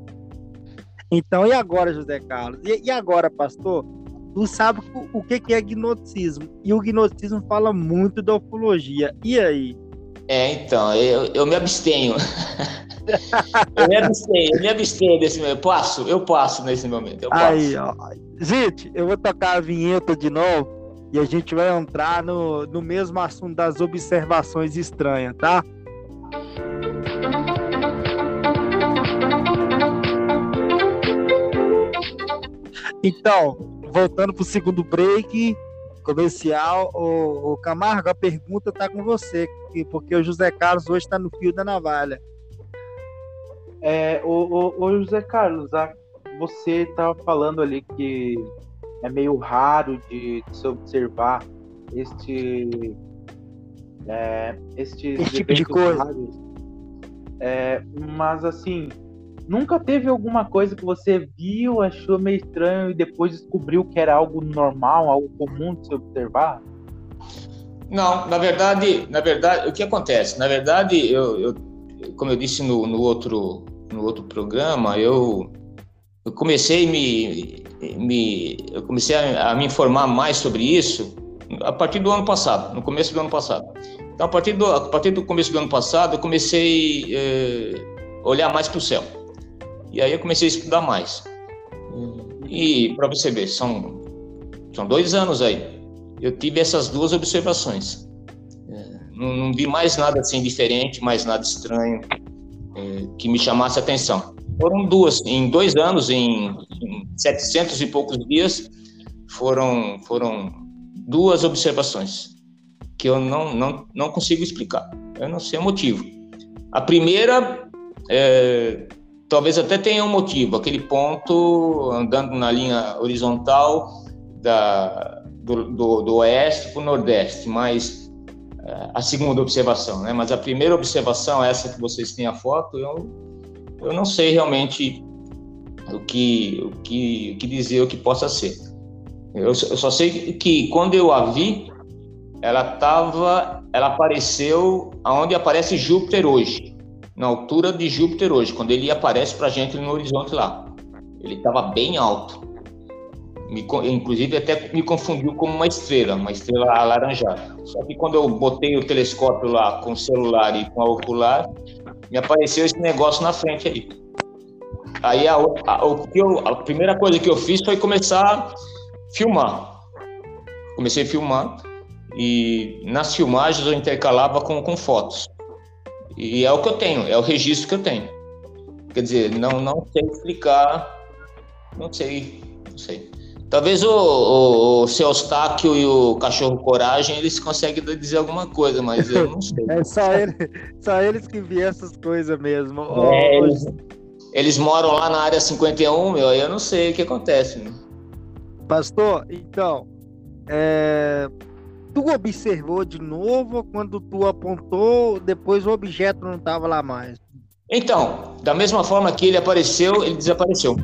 Então, e agora, José Carlos? E, e agora, pastor? Tu sabe o, o que, que é gnosticismo? E o gnosticismo fala muito da ufologia. E aí? É, então, eu, eu me abstenho. eu me abstenho, eu me abstenho desse momento. Eu passo, eu passo nesse momento. Eu passo. Aí, ó. Gente, eu vou tocar a vinheta de novo e a gente vai entrar no, no mesmo assunto das observações estranhas, tá? Então, voltando para o segundo break comercial, o, o, Camargo, a pergunta está com você, porque o José Carlos hoje está no fio da navalha. É, o, o, o José Carlos, você estava falando ali que é meio raro de, de se observar este, é, estes Esse tipo de coisa. Raros. É, mas assim, nunca teve alguma coisa que você viu, achou meio estranho e depois descobriu que era algo normal, algo comum de se observar? Não, na verdade, na verdade, o que acontece? Na verdade, eu, eu como eu disse no, no, outro no outro programa, eu, eu comecei me me, eu comecei a, a, me informar mais sobre isso a partir do ano passado, no começo do ano passado. Então, a partir do, a partir do começo do ano passado, eu comecei a eh, olhar mais para o céu. E aí eu comecei a estudar mais. E, para você ver, são, são dois anos aí. Eu tive essas duas observações. É, não, não, vi mais nada assim diferente, mais nada estranho é, que me chamasse atenção. Foram duas, em dois anos, em 700 e poucos dias, foram, foram duas observações que eu não, não, não consigo explicar. Eu não sei o motivo. A primeira, é, talvez até tenha um motivo, aquele ponto andando na linha horizontal da, do, do, do oeste para o nordeste, mas é, a segunda observação, né? Mas a primeira observação, essa que vocês têm a foto, eu eu não sei realmente o que, o que, o que dizer, o que possa ser. Eu, eu só sei que quando eu a vi, ela estava, ela apareceu aonde aparece Júpiter hoje, na altura de Júpiter hoje, quando ele aparece para a gente no horizonte lá. Ele estava bem alto. Me, inclusive até me confundiu com uma estrela, uma estrela alaranjada. Só que quando eu botei o telescópio lá com o celular e com a ocular, me apareceu esse negócio na frente aí. Aí a, a, o que eu, a primeira coisa que eu fiz foi começar a filmar. Comecei a filmar e nas filmagens eu intercalava com, com fotos. E é o que eu tenho, é o registro que eu tenho. Quer dizer, não, não sei explicar, não sei, não sei. Talvez o, o, o seu Eustáquio e o cachorro Coragem eles conseguem dizer alguma coisa, mas eu não sei. é só, ele, só eles que vêem essas coisas mesmo. É, eles, eles, moram lá na área 51, meu, aí eu não sei o que acontece. Né? Pastor, então, é, tu observou de novo quando tu apontou, depois o objeto não estava lá mais? Então, da mesma forma que ele apareceu, ele desapareceu.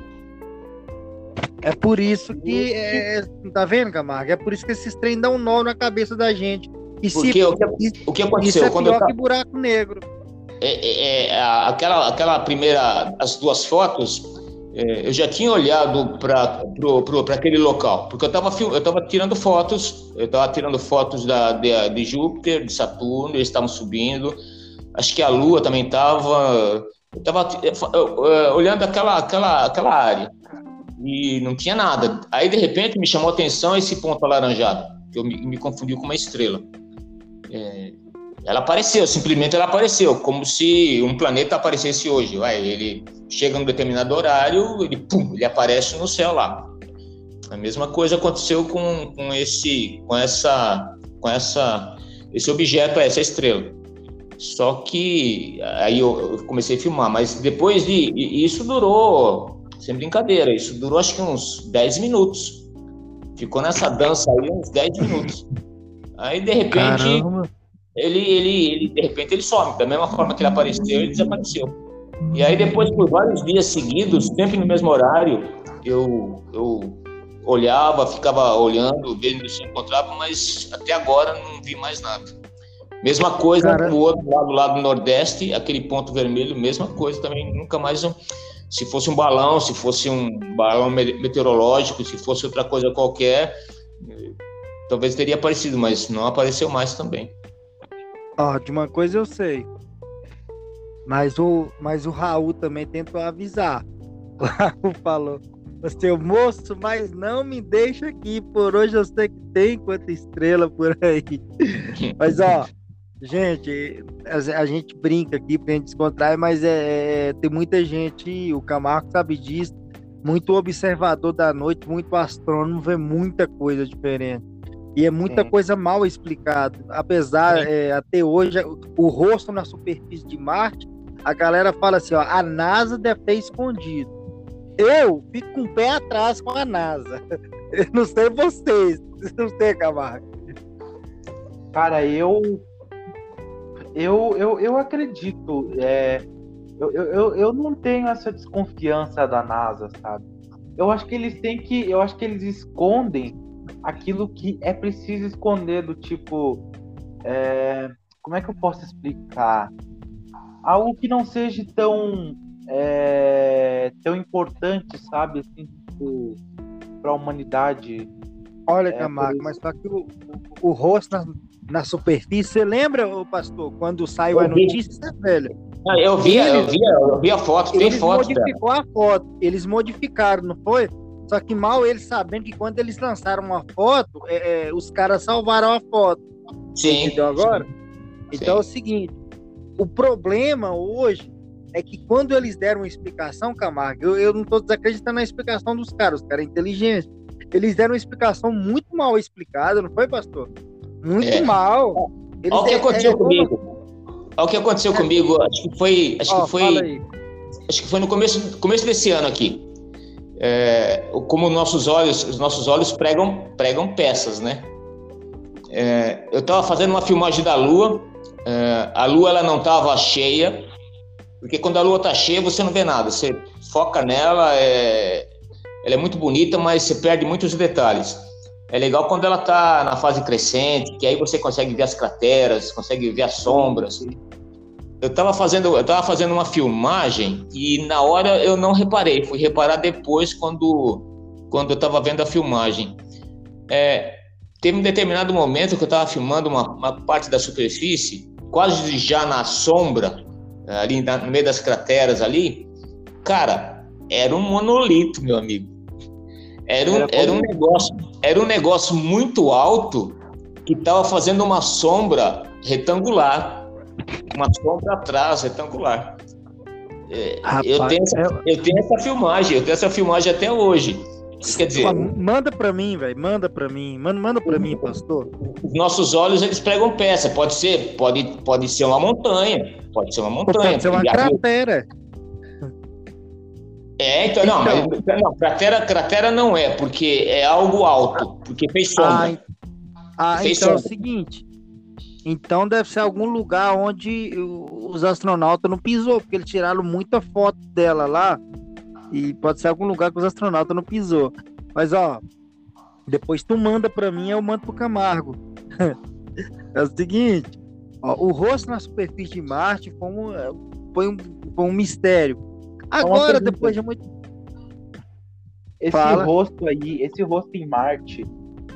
É por isso que. É, tá vendo, Camargo? É por isso que esses trem dão um nó na cabeça da gente. E Porque se, o, que, o que aconteceu? Isso é quando pior eu... que buraco negro. É, é, é, aquela, aquela primeira. As duas fotos. É, eu já tinha olhado para aquele local, porque eu estava eu tava tirando fotos, eu estava tirando fotos da, de, de Júpiter, de Saturno, eles estavam subindo, acho que a Lua também estava. Eu estava olhando aquela, aquela, aquela área e não tinha nada. Aí, de repente, me chamou a atenção esse ponto alaranjado, que eu me, me confundiu com uma estrela. É, ela apareceu, simplesmente ela apareceu, como se um planeta aparecesse hoje. Vai, ele chega num determinado horário, ele, pum, ele aparece no céu lá. A mesma coisa aconteceu com, com esse, com essa, com essa, esse objeto, essa estrela. Só que aí eu, comecei a filmar, mas depois de. Isso durou, sem brincadeira, isso durou acho que uns 10 minutos. Ficou nessa dança aí uns 10 minutos. Aí de repente. Ele, ele, ele, de repente, ele some. Da mesma forma que ele apareceu, ele desapareceu. E aí, depois, por vários dias seguidos, sempre no mesmo horário, eu, eu olhava, ficava olhando, vendo se encontrava, mas até agora não vi mais nada. Mesma coisa Cara... no outro lado, lá do Nordeste, aquele ponto vermelho, mesma coisa também, nunca mais. Se fosse um balão, se fosse um balão meteorológico, se fosse outra coisa qualquer, talvez teria aparecido, mas não apareceu mais também. Ó, de uma coisa eu sei. Mas o, mas o Raul também tentou avisar. O Raul falou: seu moço, mas não me deixa aqui. Por hoje eu sei que tem quanta estrela por aí. mas ó, Gente, a, a, gente brinca aqui pra gente descontrair, mas é, é, tem muita gente, o Camargo sabe disso, muito observador da noite, muito astrônomo, vê muita coisa diferente. E é muita Sim. coisa mal explicada. Apesar, é, até hoje, o rosto na superfície de Marte, a galera fala assim, ó, a NASA deve ter escondido. Eu fico com o pé atrás com a NASA. Eu não sei vocês, não sei, Camargo. Cara, eu eu, eu, eu acredito. É, eu, eu, eu não tenho essa desconfiança da NASA, sabe? Eu acho que eles têm que. Eu acho que eles escondem aquilo que é preciso esconder, do tipo. É, como é que eu posso explicar? Algo que não seja tão. É, tão importante, sabe? Assim, tipo, para a humanidade. Olha, é, Camargo, mas só que o, o, o rosto na superfície. Você lembra, o pastor, quando saiu a notícia, velho? Ah, eu vi, eu vi, eu vi a foto, tem eles foto. Modificou a foto, eles modificaram, não foi? Só que mal eles sabendo que quando eles lançaram uma foto, é, é, os caras salvaram a foto. Sim. Entendeu agora? Sim. Então sim. é o seguinte: o problema hoje é que quando eles deram uma explicação, Camargo, eu, eu não estou desacreditando na explicação dos caras, os caras inteligentes. Eles deram uma explicação muito mal explicada, não foi, pastor? Muito é. mal. Eles Olha o que aconteceu é, comigo. Olha o que aconteceu é. comigo. Acho que foi. Acho que foi. Acho que foi no começo, começo desse ano aqui. É, como nossos olhos, os nossos olhos pregam, pregam peças, né? É, eu estava fazendo uma filmagem da Lua. É, a Lua ela não estava cheia, porque quando a Lua está cheia você não vê nada. Você foca nela, é, ela é muito bonita, mas você perde muitos detalhes. É legal quando ela está na fase crescente, que aí você consegue ver as crateras, consegue ver as sombras. Eu estava fazendo, eu tava fazendo uma filmagem e na hora eu não reparei, fui reparar depois quando, quando eu estava vendo a filmagem. É, teve um determinado momento que eu estava filmando uma, uma, parte da superfície, quase já na sombra, ali na, no meio das crateras ali. Cara, era um monolito, meu amigo. Era um, era um, negócio, era um negócio muito alto que estava fazendo uma sombra retangular. Uma sombra atrás, retangular. É, Rapaz, eu, tenho essa, é... eu tenho essa filmagem, eu tenho essa filmagem até hoje. Quer dizer, manda para mim, velho, manda para mim, manda, manda para mim, pastor. Os nossos olhos eles pregam peça, pode ser, pode, pode ser uma montanha, pode ser uma montanha, pode ser uma cratera. É, então, não, então, mas, não, cratera, cratera não é, porque é algo alto, porque fez sombra. Ah, ah fez então sombra. é o seguinte. Então deve ser algum lugar onde os astronautas não pisou, porque eles tiraram muita foto dela lá. E pode ser algum lugar que os astronautas não pisou. Mas ó, depois tu manda para mim, eu mando pro Camargo. é o seguinte, ó, o rosto na superfície de Marte foi um, foi um, foi um mistério Agora, depois de muito. Esse Fala. rosto aí, esse rosto em Marte,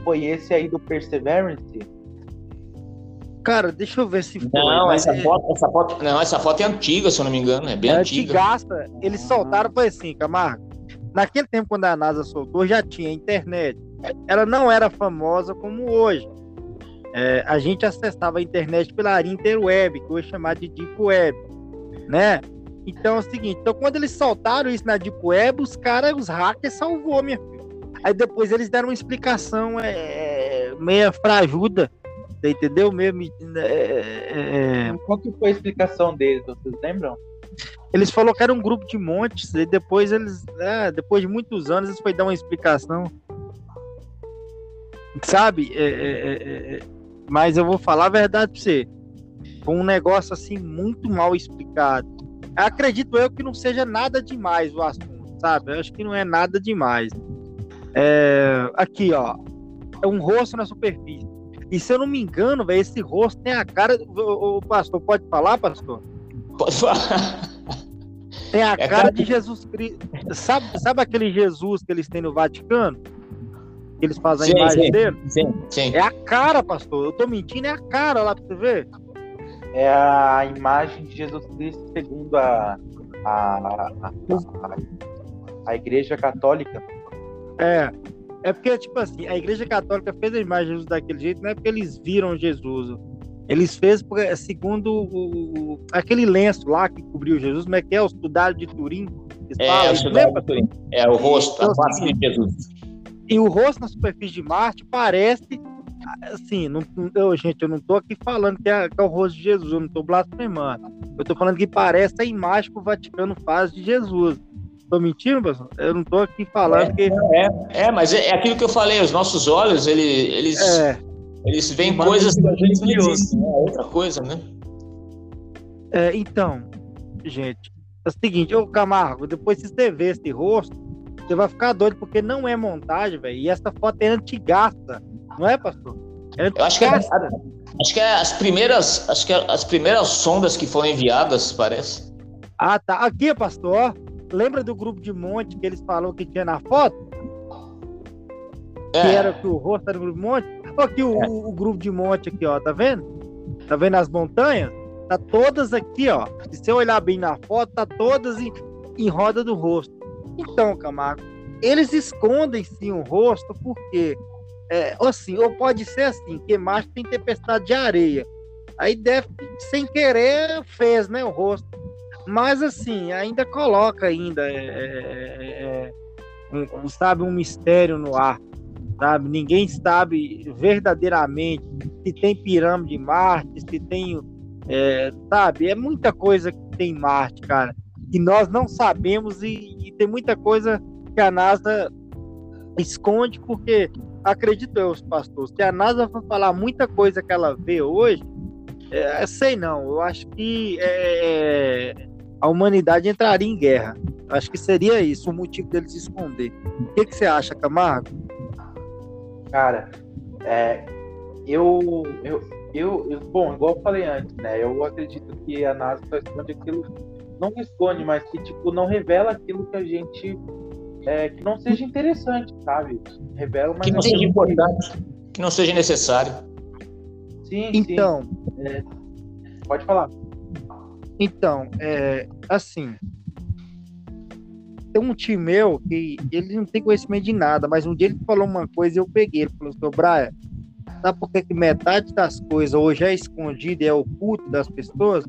foi esse aí do Perseverance? Cara, deixa eu ver se foi. Não, essa, é... foto, essa foto, não, essa foto é antiga, se eu não me engano, é bem é antiga. Gasta. Eles soltaram foi assim, Camargo. Naquele tempo quando a NASA soltou, já tinha internet. Ela não era famosa como hoje. É, a gente acessava a internet pela área interweb, que hoje é chamada de Deep Web, né? Então é o seguinte, então quando eles soltaram isso na Deep Web, os caras, os hackers salvou, minha filha. Aí depois eles deram uma explicação é, meia frajuda. Você entendeu mesmo? É, é, é... Qual que foi a explicação deles? Vocês lembram? Eles falaram que era um grupo de montes, e depois eles, é, depois de muitos anos, eles foi dar uma explicação. Sabe? É, é, é, é mas eu vou falar a verdade pra você. Foi um negócio assim muito mal explicado. Acredito eu que não seja nada demais o assunto, sabe? Eu acho que não é nada demais. aqui, ó. É um rosto na superfície. E se eu não me engano, velho, esse rosto tem a cara. O, o pastor, pode falar, pastor? Pode falar. Tem a é cara de Jesus Cristo. Sabe, sabe aquele Jesus que eles têm no Vaticano? Que eles fazem sim, a imagem sim, dele? Sim, sim. É a cara, pastor. Eu tô mentindo, é a cara lá pra você ver. É a imagem de Jesus Cristo segundo a, a, a, a, a Igreja Católica. É. É porque, tipo assim, a Igreja Católica fez a imagem de Jesus daquele jeito, não é porque eles viram Jesus. Eles fez segundo o, o, aquele lenço lá que cobriu Jesus, como é que é? O Sudário de Turim. É, falam, o Sudário de Turim. É o rosto, a face de Jesus. E o rosto na superfície de Marte parece assim, não, eu, gente, eu não tô aqui falando que é, que é, o rosto de Jesus, eu não tô blasfemando. Eu tô falando que parece a imagem que o Vaticano faz de Jesus. Tô mentindo, pessoal? Eu não tô aqui falando é, que. É, é, mas é, é, aquilo que eu falei, os nossos olhos, ele, eles, é. eles veem coisas que a gente não existe, né? É outra coisa, né? É, então, gente, é o seguinte, ô Camargo, depois se você ver esse rosto, você vai ficar doido, porque não é montagem, velho. E essa foto é antigaça, não é, pastor? É eu acho que, é, acho que é as primeiras, acho que é as primeiras sondas que foram enviadas, parece. Ah, tá. Aqui, pastor, Lembra do grupo de monte que eles falaram que tinha na foto? É. Que era que o rosto era do grupo de monte? Aqui o, é. o, grupo de monte aqui, ó, tá vendo? Tá vendo as montanhas? Tá todas aqui, ó. Se você olhar bem na foto, tá todas em, em roda do rosto. Então, Camargo, eles escondem sim o rosto porque é, assim, ou pode ser assim, que macho tem tempestade de areia. Aí deve, sem querer, fez, né, o rosto. Mas assim, ainda coloca ainda, é, é, é, um, sabe, um mistério no ar. Sabe? Ninguém sabe verdadeiramente se tem pirâmide em Marte, se tem. É, sabe? É muita coisa que tem em Marte, cara. Que nós não sabemos e, e tem muita coisa que a NASA esconde, porque acredito eu, os pastores, se a NASA for falar muita coisa que ela vê hoje, é, sei não, eu acho que é, a humanidade entraria em guerra. Acho que seria isso o motivo deles esconder. O que, que você acha, Camargo? Cara, é, eu, eu, eu, eu, bom, igual eu falei antes, né? Eu acredito que a NASA só esconde aquilo, não esconde, mas que tipo não revela aquilo que a gente é, que não seja interessante, sabe? Revela, mas que não seja importante, que não seja necessário. Sim. Então, sim. É, pode falar. Então, é, assim, tem um tio meu que ele não tem conhecimento de nada, mas um dia ele falou uma coisa e eu peguei. Ele falou assim, Brian, sabe por que, metade das coisas hoje é escondida e é oculto das pessoas?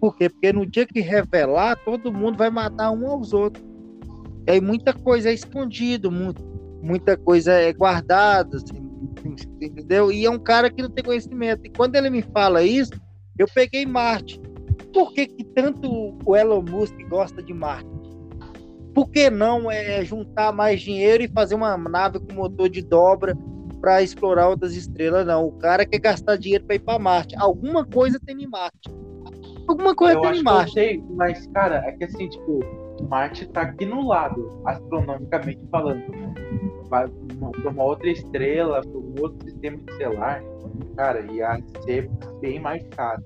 Por quê? Porque no dia que revelar, todo mundo vai matar um aos outros. E aí muita coisa é escondido, muito, muita coisa é guardada, assim, entendeu? E é um cara que não tem conhecimento. E quando ele me fala isso, eu peguei Marte por que, que tanto o Elon Musk gosta de Marte? Por que não é, juntar mais dinheiro e fazer uma nave com motor de dobra para explorar outras estrelas? Não, o cara quer gastar dinheiro para ir para Marte. Alguma coisa tem em Marte. Alguma coisa eu tem em Marte. eu sei, mas, cara, é que assim, tipo, Marte está aqui no lado, astronomicamente falando. Vai para uma outra estrela, para um outro sistema estelar, cara, ia ser bem mais caro.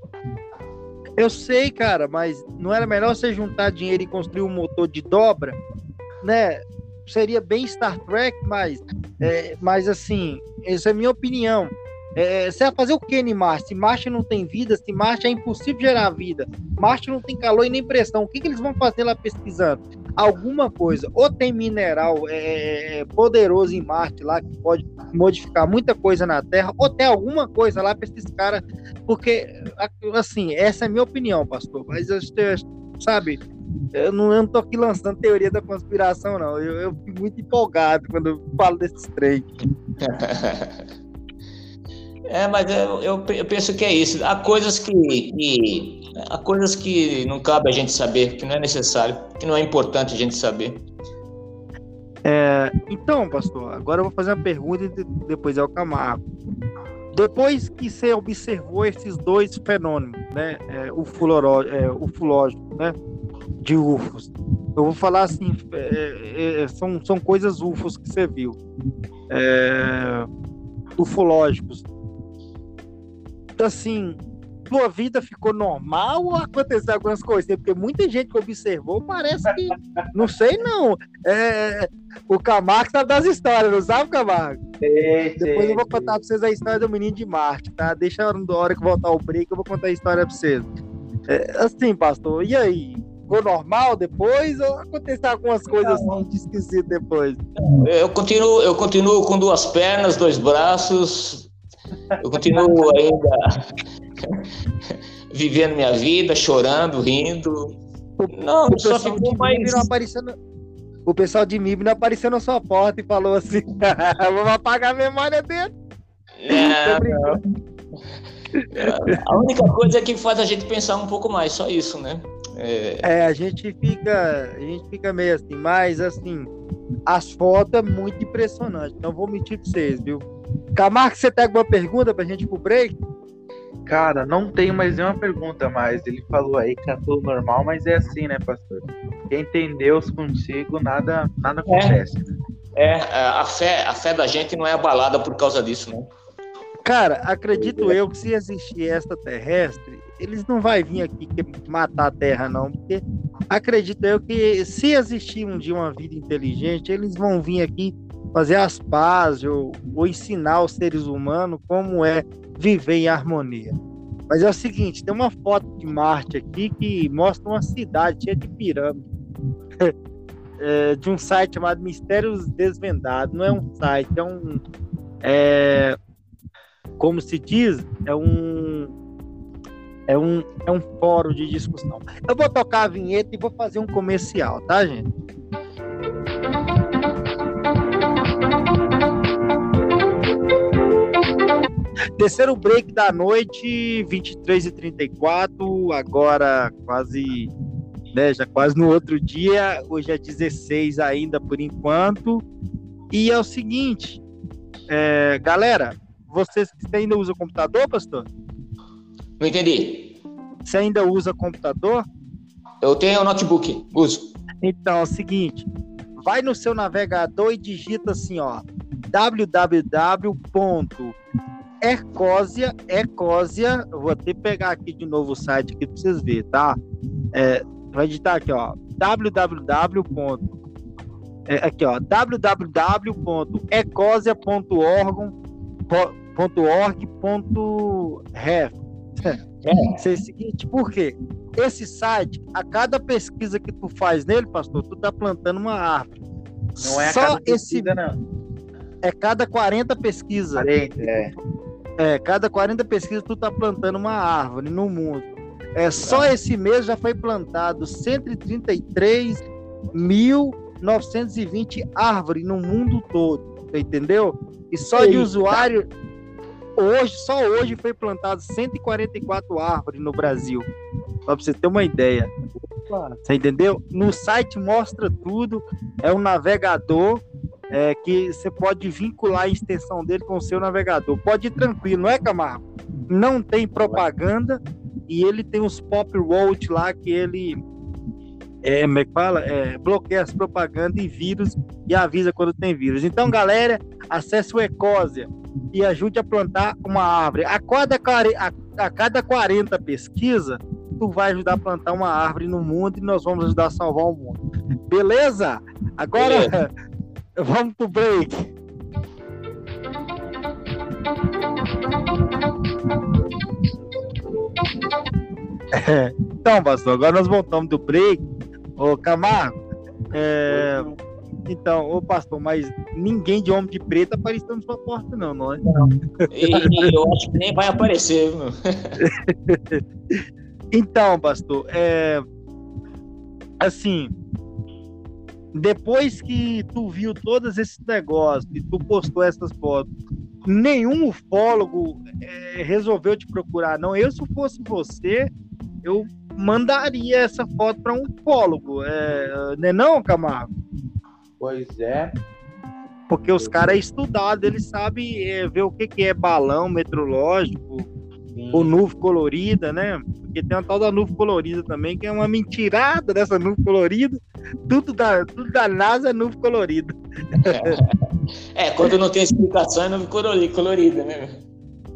Eu sei, cara, mas não era melhor você juntar dinheiro e construir um motor de dobra, né? Seria bem Star Trek, mas, é, mas assim, essa é a minha opinião. É, você vai fazer o que em Marte? Se Marte não tem vida, se Marte é impossível gerar vida, Marte não tem calor e nem pressão, o que, que eles vão fazer lá pesquisando? Alguma coisa, ou tem mineral é, é poderoso em Marte lá que pode modificar muita coisa na Terra, ou tem alguma coisa lá para esses caras, porque, assim, essa é a minha opinião, pastor, mas eu, sabe, eu não, eu não tô aqui lançando teoria da conspiração, não, eu, eu fico muito empolgado quando eu falo desses trem. É, mas eu, eu, eu, penso que é isso. Há coisas que, que, há coisas que não cabe a gente saber, que não é necessário, que não é importante a gente saber. É, então, pastor, agora eu vou fazer uma pergunta e depois é o Camargo. Depois que você observou esses dois fenômenos, né, é, fuloró, é, ufológico, né, de UFOs, eu vou falar assim, é, é, são, são coisas UFOs que você viu, é, ufológicos. Assim, tua vida ficou normal ou aconteceu algumas coisas? Porque muita gente que observou parece que. Não sei, não. É, o Camargo sabe das histórias, não sabe, Camargo? Depois eu vou contar pra vocês a história do menino de Marte, tá? Deixa a hora que voltar o break, eu vou contar a história pra vocês. É, assim, pastor, e aí? Ficou normal depois ou aconteceu algumas coisas assim de esquisito depois? Eu continuo, eu continuo com duas pernas, dois braços. Eu continuo ainda vivendo minha vida, chorando, rindo. Não, o só ficou mais. Não aparecendo, o pessoal de MIB não apareceu na sua porta e falou assim: vamos apagar a memória dele. Não, a única coisa é que faz a gente pensar um pouco mais, só isso, né? É... é, a gente fica, a gente fica meio assim, mas assim, as fotos é muito impressionante. Não vou mentir pra vocês, viu? Camargo, você tem alguma pergunta pra gente ir pro break? Cara, não tenho mais nenhuma pergunta mais. Ele falou aí que tá tudo normal, mas é assim, né, pastor? Quem tem Deus consigo, nada, nada acontece. É, é, a fé, a fé da gente não é abalada por causa disso, né? Cara, acredito eu que se existir extraterrestre, eles não vai vir aqui matar a Terra, não, porque acredito eu que se existir um dia uma vida inteligente, eles vão vir aqui fazer as pazes ou, ou ensinar os seres humanos como é viver em harmonia. Mas é o seguinte, tem uma foto de Marte aqui que mostra uma cidade cheia de pirâmides. é, de um site chamado Mistérios Desvendados. Não é um site, é um. É, como se diz, é um. É um, é um fórum de discussão. Eu vou tocar a vinheta e vou fazer um comercial, tá, gente? Terceiro break da noite, 23 e 34 agora quase, né, já quase no outro dia, hoje é 16 ainda por enquanto. E é o seguinte, é, galera, vocês você ainda usa computador, pastor? Não entendi. Você ainda usa computador? Eu tenho notebook, uso. Então, é o seguinte, vai no seu navegador e digita assim, ó, www Ecósia, Ecósia, vou até pegar aqui de novo o site aqui para vocês verem, tá? É, vai digitar aqui, ó, www. É, aqui, ó, www.ecosia.org.ref. É. é seguinte, por quê? Esse site, a cada pesquisa que tu faz nele, pastor, tu tá plantando uma árvore. Não é a Só cada pesquisa, esse... não. É cada 40 pesquisas. 40, é. É, cada 40 pesquisas tu tá plantando uma árvore no mundo. É, só ah. esse mês já foi plantado 133.920 árvores no mundo todo, entendeu? E só Eita. de usuário hoje, só hoje foi plantado 144 árvores no Brasil. Só para você ter uma ideia. Você entendeu? No site mostra tudo, é um navegador é, que você pode vincular a extensão dele com o seu navegador. Pode ir tranquilo, não é, Camargo? Não tem propaganda e ele tem uns pop road lá que ele é, como é que fala? É, bloqueia as propagandas e vírus e avisa quando tem vírus. Então, galera, acesse o Ecósia e ajude a plantar uma árvore. A cada, a, a cada 40 pesquisa, tu vai ajudar a plantar uma árvore no mundo e nós vamos ajudar a salvar o mundo. Beleza? Agora, Beleza. Vamos pro break. É, então, pastor, agora nós voltamos do break. Ô, Camargo, é, então, ô pastor, mas ninguém de homem de preto apareceu na sua porta, não, não é? Não. E, eu acho que nem vai aparecer, então, pastor, é, assim, depois que tu viu todos esses negócios e tu postou essas fotos, nenhum ufólogo é, resolveu te procurar, não. Eu, se fosse você, eu mandaria essa foto para um ufólogo, é, né não, Camargo? Pois é. Porque os caras é estudado, eles sabem é, ver o que, que é balão meteorológico. Ou nuvem colorida, né? Porque tem uma tal da nuvem colorida também, que é uma mentirada dessa nuvem colorida. Tudo da, tudo da NASA é nuvem colorida. É, quando não tem explicação é nuvem colorida, né?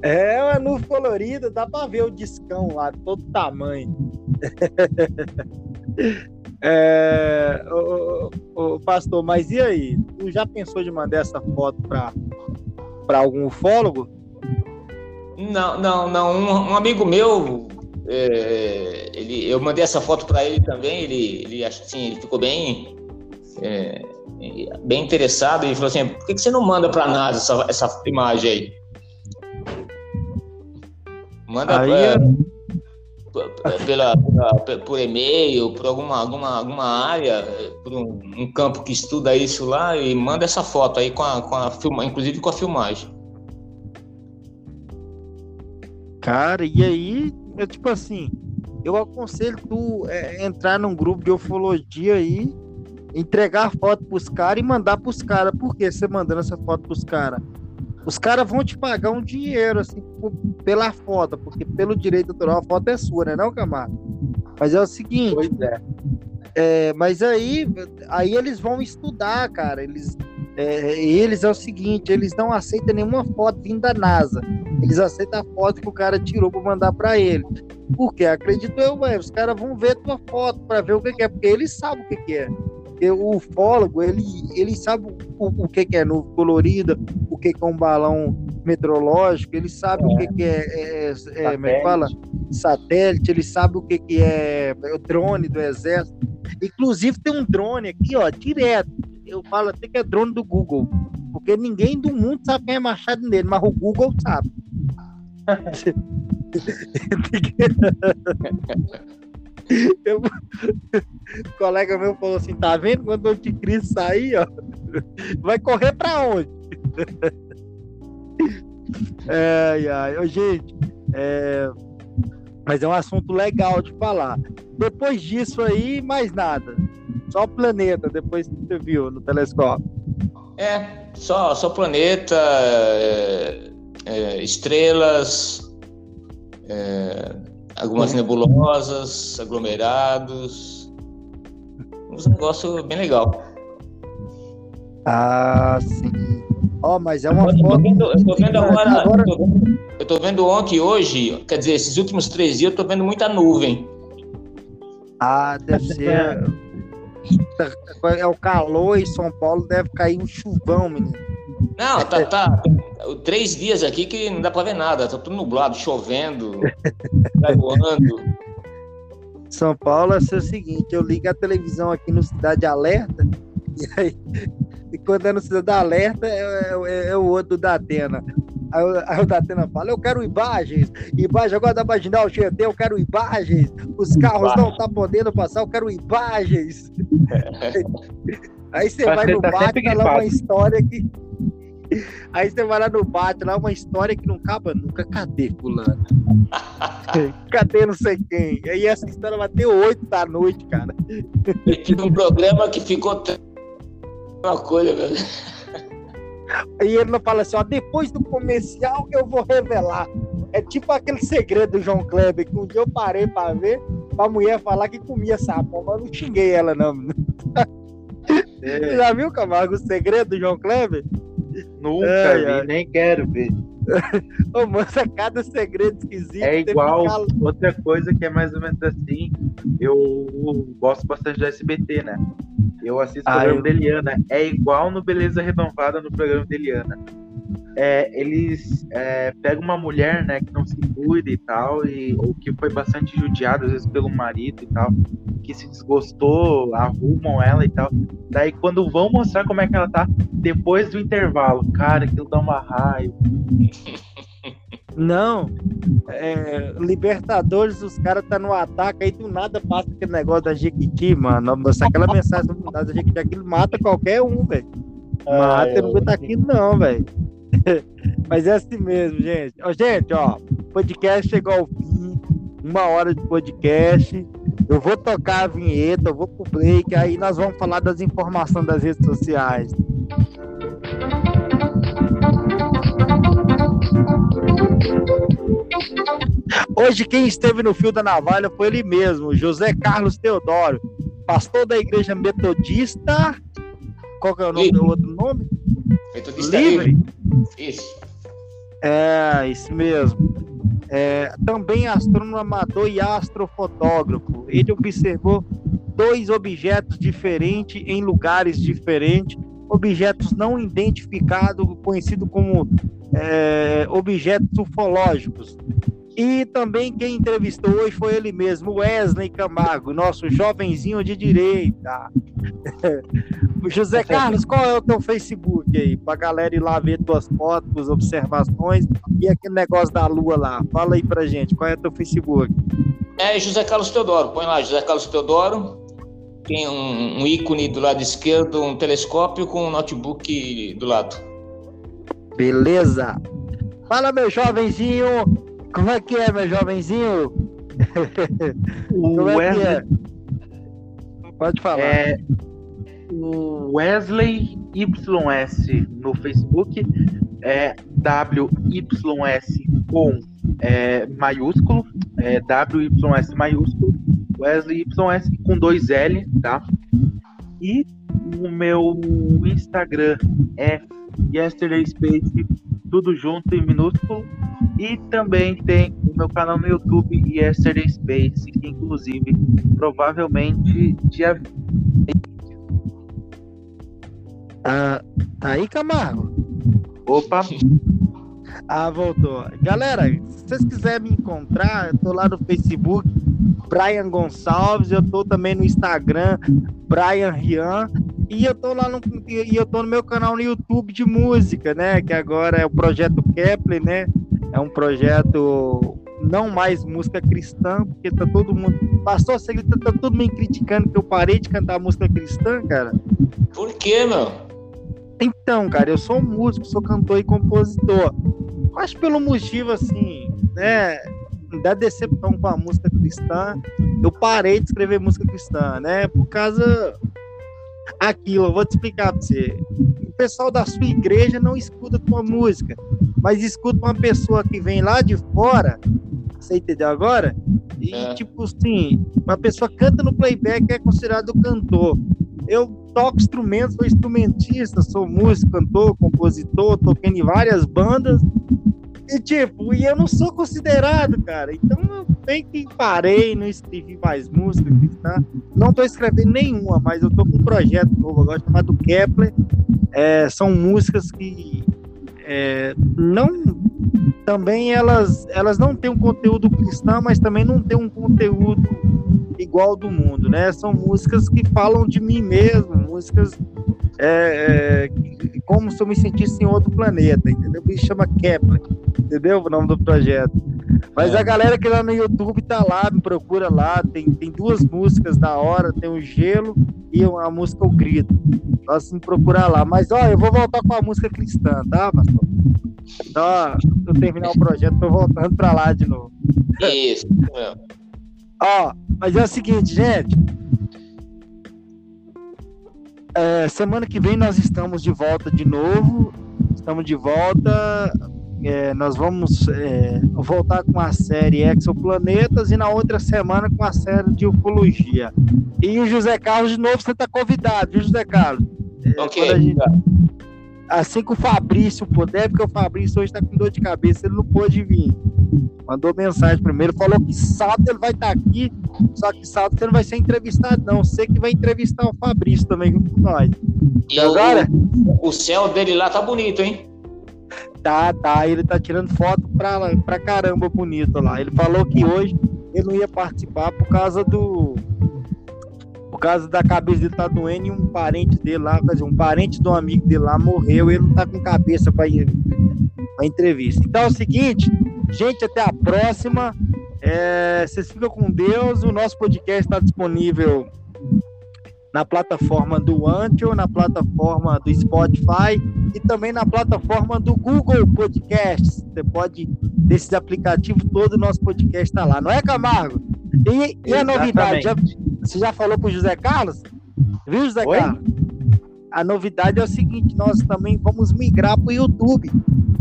É uma nuvem colorida, dá pra ver o discão lá, todo tamanho. é, pastor, mas e aí? Tu já pensou de mandar essa foto pra, pra algum ufólogo? Não, não, não. Um, um amigo meu, é, ele, eu mandei essa foto para ele também. Ele, ele assim, ele ficou bem, é, bem interessado e falou assim: por que, que você não manda para a NASA essa, essa imagem aí? Manda aí, pra, pela, pela, por e-mail, por alguma, alguma, alguma área, por um, um, campo que estuda isso lá e manda essa foto aí com a, com a filma, inclusive com a filmagem. Cara, e aí, é tipo assim, eu aconselho tu é, entrar num grupo de ufologia aí, entregar a foto pros caras e mandar pros caras. Por que você mandando essa foto pros caras? Os caras vão te pagar um dinheiro, assim, pela foto, porque pelo direito autoral a foto é sua, né, não, Camargo? Mas é o seguinte. Pois é. é mas aí, aí eles vão estudar, cara. Eles é, eles é o seguinte, eles não aceitam nenhuma foto vinda da NASA. Eles aceitam a foto que o cara tirou para mandar para ele. Porque acredito eu, ué, os caras vão ver tua foto para ver o que, que, é, porque eles sabem o que, que é. Porque o ufólogo, ele, ele sabe o, o que, que é nuvem colorida, o que, que é um balão meteorológico, ele sabe é. o que, que é, é, é, é, é fala? Satélite, ele sabe o que, que é, é o drone do exército. Inclusive tem um drone aqui, ó, direto eu falo até que é drone do Google. Porque ninguém do mundo sabe quem é Machado nele, mas o Google sabe. eu, o colega meu falou assim: tá vendo quando o anticristo sair, ó? Vai correr pra onde? ai, ai. gente, é... mas é um assunto legal de falar. Depois disso aí, mais nada. Só o planeta, depois que você viu no telescópio. É, só, só planeta, é, é, estrelas, é, algumas nebulosas, aglomerados. Um negócio bem legal. Ah, sim. Ó, oh, mas é uma eu foto. Vendo, eu tô vendo agora. agora... Eu, tô vendo, eu tô vendo ontem e hoje, quer dizer, esses últimos três dias eu tô vendo muita nuvem. Ah, deve ser. É o calor e São Paulo deve cair um chuvão, menino. Não, tá, tá. Três dias aqui que não dá pra ver nada. Tá tudo nublado, chovendo, voando. São Paulo é o seguinte: eu ligo a televisão aqui no Cidade Alerta, e aí, e quando é no Cidade Alerta, é, é, é o outro da Atena. Aí, aí o Datena fala, eu quero imagens, imagem agora da marginal GT, eu quero imagens, os carros não estão tá podendo passar, eu quero imagens. aí você vai no tá bate lá uma história que. Aí você vai lá no bate, lá uma história que não acaba nunca. Cadê fulano? Cadê não sei quem? E aí essa história vai ter oito da noite, cara. Tive um programa que ficou uma coisa, velho. E ele não fala assim, ó, depois do comercial eu vou revelar. É tipo aquele segredo do João Kleber, que um dia eu parei pra ver, pra mulher falar que comia sapo, mas não xinguei ela, não. É. Já viu, Camargo, o segredo do João Kleber? Nunca é, vi, é. nem quero ver. Ô, moça, cada segredo esquisito. É igual outra coisa que é mais ou menos assim. Eu gosto bastante do SBT, né? Eu assisto o ah, programa eu... de Eliana. É igual no Beleza Renovada no programa de Eliana. É, eles é, pegam uma mulher, né, que não se cuida e tal, e, ou que foi bastante judiada, às vezes, pelo marido e tal, que se desgostou, arrumam ela e tal. Daí, quando vão mostrar como é que ela tá, depois do intervalo, cara, aquilo dá uma raiva. Não, é, Libertadores, os caras tá no ataque, aí do nada passa aquele negócio da Jequiti, mano. Nossa, aquela mensagem da Jequiti, aquilo mata qualquer um, velho. Mata, ah, não aguenta aqui não, velho. Mas é assim mesmo, gente. Ó, gente, ó, o podcast chegou ao fim. Uma hora de podcast. Eu vou tocar a vinheta, eu vou pro break, aí nós vamos falar das informações das redes sociais. Hoje quem esteve no fio da navalha foi ele mesmo, José Carlos Teodoro, pastor da igreja metodista. Qual que é o nome do outro nome? Metodista Livre. Livre. Isso. É, isso mesmo. É, também astrônomo amador e astrofotógrafo. Ele observou dois objetos diferentes em lugares diferentes, objetos não identificados, conhecidos como é, objetos ufológicos. E também quem entrevistou hoje foi ele mesmo, Wesley Camargo, nosso jovenzinho de direita. José Carlos, qual é o teu Facebook aí? Pra galera ir lá ver tuas fotos, observações e aquele negócio da lua lá. Fala aí pra gente, qual é o teu Facebook? É José Carlos Teodoro, põe lá, José Carlos Teodoro. Tem um, um ícone do lado esquerdo, um telescópio com um notebook do lado. Beleza. Fala, meu jovenzinho. Como é que é, meu jovenzinho? Como é que é? Pode falar. É, o Wesley YS no Facebook é WYS com é, maiúsculo, é, WYS maiúsculo, Wesley YS com dois L, tá? E o meu Instagram é Yesterday Space, tudo junto em minúsculo. E também tem o meu canal no YouTube, Yesterday Space, que inclusive provavelmente dia. Ah, tá aí, Camargo? Opa! Ah, voltou. Galera, se vocês quiserem me encontrar, eu tô lá no Facebook, Brian Gonçalves, eu tô também no Instagram, Brian Rian, e eu tô lá no, e eu tô no meu canal no YouTube de música, né? Que agora é o projeto Kepler, né? É um projeto não mais música cristã, porque tá todo mundo. Pastor, você tá, tá todo mundo criticando que eu parei de cantar música cristã, cara. Por quê, meu? Então, cara, eu sou músico, sou cantor e compositor. Acho pelo motivo, assim, né? Da decepção com a música cristã, eu parei de escrever música cristã, né? Por causa aquilo, eu vou te explicar pra você. O pessoal da sua igreja não escuta tua música, mas escuta uma pessoa que vem lá de fora, você entendeu agora? E é. tipo assim, uma pessoa canta no playback é considerado cantor. Eu toco instrumentos, sou instrumentista, sou músico, cantor, compositor, toquei em várias bandas. E tipo, e eu não sou considerado, cara. Então eu bem que parei, não escrevi mais música tá? Não tô escrevendo nenhuma, mas eu tô com um projeto novo agora chamado Kepler. É, são músicas que é, não também elas elas não têm um conteúdo cristão, mas também não tem um conteúdo igual do mundo, né? São músicas que falam de mim mesmo, músicas é, é, como se eu me sentisse em outro planeta, entendeu? Isso chama Kepler, entendeu? O nome do projeto. Mas é. a galera que lá no YouTube tá lá, me procura lá, tem, tem duas músicas da hora, tem o Gelo e a música O Grito. Nós então, me procurar lá. Mas, ó, eu vou voltar com a música cristã, tá, pastor? Então, ó, eu terminar o projeto, tô voltando pra lá de novo. Isso, Ó, mas é o seguinte, gente. É, semana que vem nós estamos de volta de novo. Estamos de volta. É, nós vamos é, voltar com a série Exoplanetas e na outra semana com a série de ufologia. E o José Carlos, de novo, você está convidado, viu, José Carlos? É, ok. Gente, assim que o Fabrício puder, porque o Fabrício hoje está com dor de cabeça, ele não pôde vir. Mandou mensagem primeiro, falou que sábado ele vai estar tá aqui, só que sábado você não vai ser entrevistado, não. Você que vai entrevistar o Fabrício também com nós. E então, agora? O, o céu dele lá tá bonito, hein? Tá, tá. Ele tá tirando foto pra, pra caramba bonito lá. Ele falou que hoje ele não ia participar por causa do causa da cabeça dele tá doendo e um parente dele lá, quer dizer, um parente de um amigo dele lá morreu, ele não tá com cabeça para ir pra entrevista. Então é o seguinte, gente, até a próxima. É, vocês ficam com Deus. O nosso podcast está disponível na plataforma do Anchor, na plataforma do Spotify e também na plataforma do Google Podcasts. Você pode, desses aplicativos, todo o nosso podcast está lá, não é, Camargo? E, e a novidade, já, você já falou para o José Carlos? Viu, José Oi? Carlos? A novidade é o seguinte: nós também vamos migrar para o YouTube.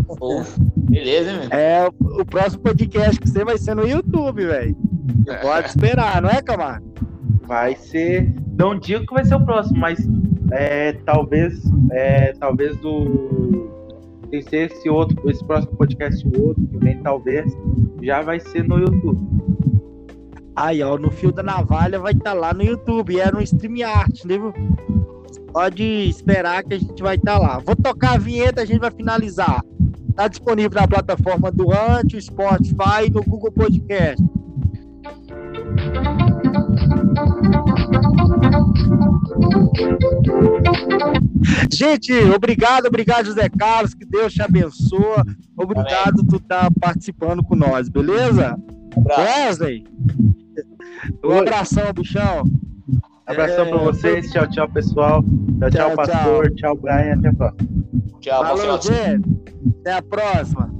Oh, beleza, meu. É, o, próximo podcast que você vai ser no YouTube, velho. Pode esperar, não é, Camargo? Vai ser. Não digo que vai ser o próximo, mas é, talvez, é, talvez do tem ser esse outro, esse próximo podcast, o outro que vem, talvez, já vai ser no YouTube. Aí, ó, no fio da navalha vai estar tá lá no YouTube, é no StreamYard, né? Pode esperar que a gente vai estar tá lá. Vou tocar a vinheta, a gente vai finalizar. Tá disponível na plataforma do Anti, Spotify e no Google Podcast. Gente, obrigado, obrigado, José Carlos. Que Deus te abençoe. Obrigado por estar tá participando com nós, beleza? Wesley, um abração, bichão. Abração é, para vocês. Tchau, tchau, pessoal. Tchau, tchau, tchau pastor. Tchau. tchau, Brian. Até a próxima. Tchau, Falou. Até a próxima.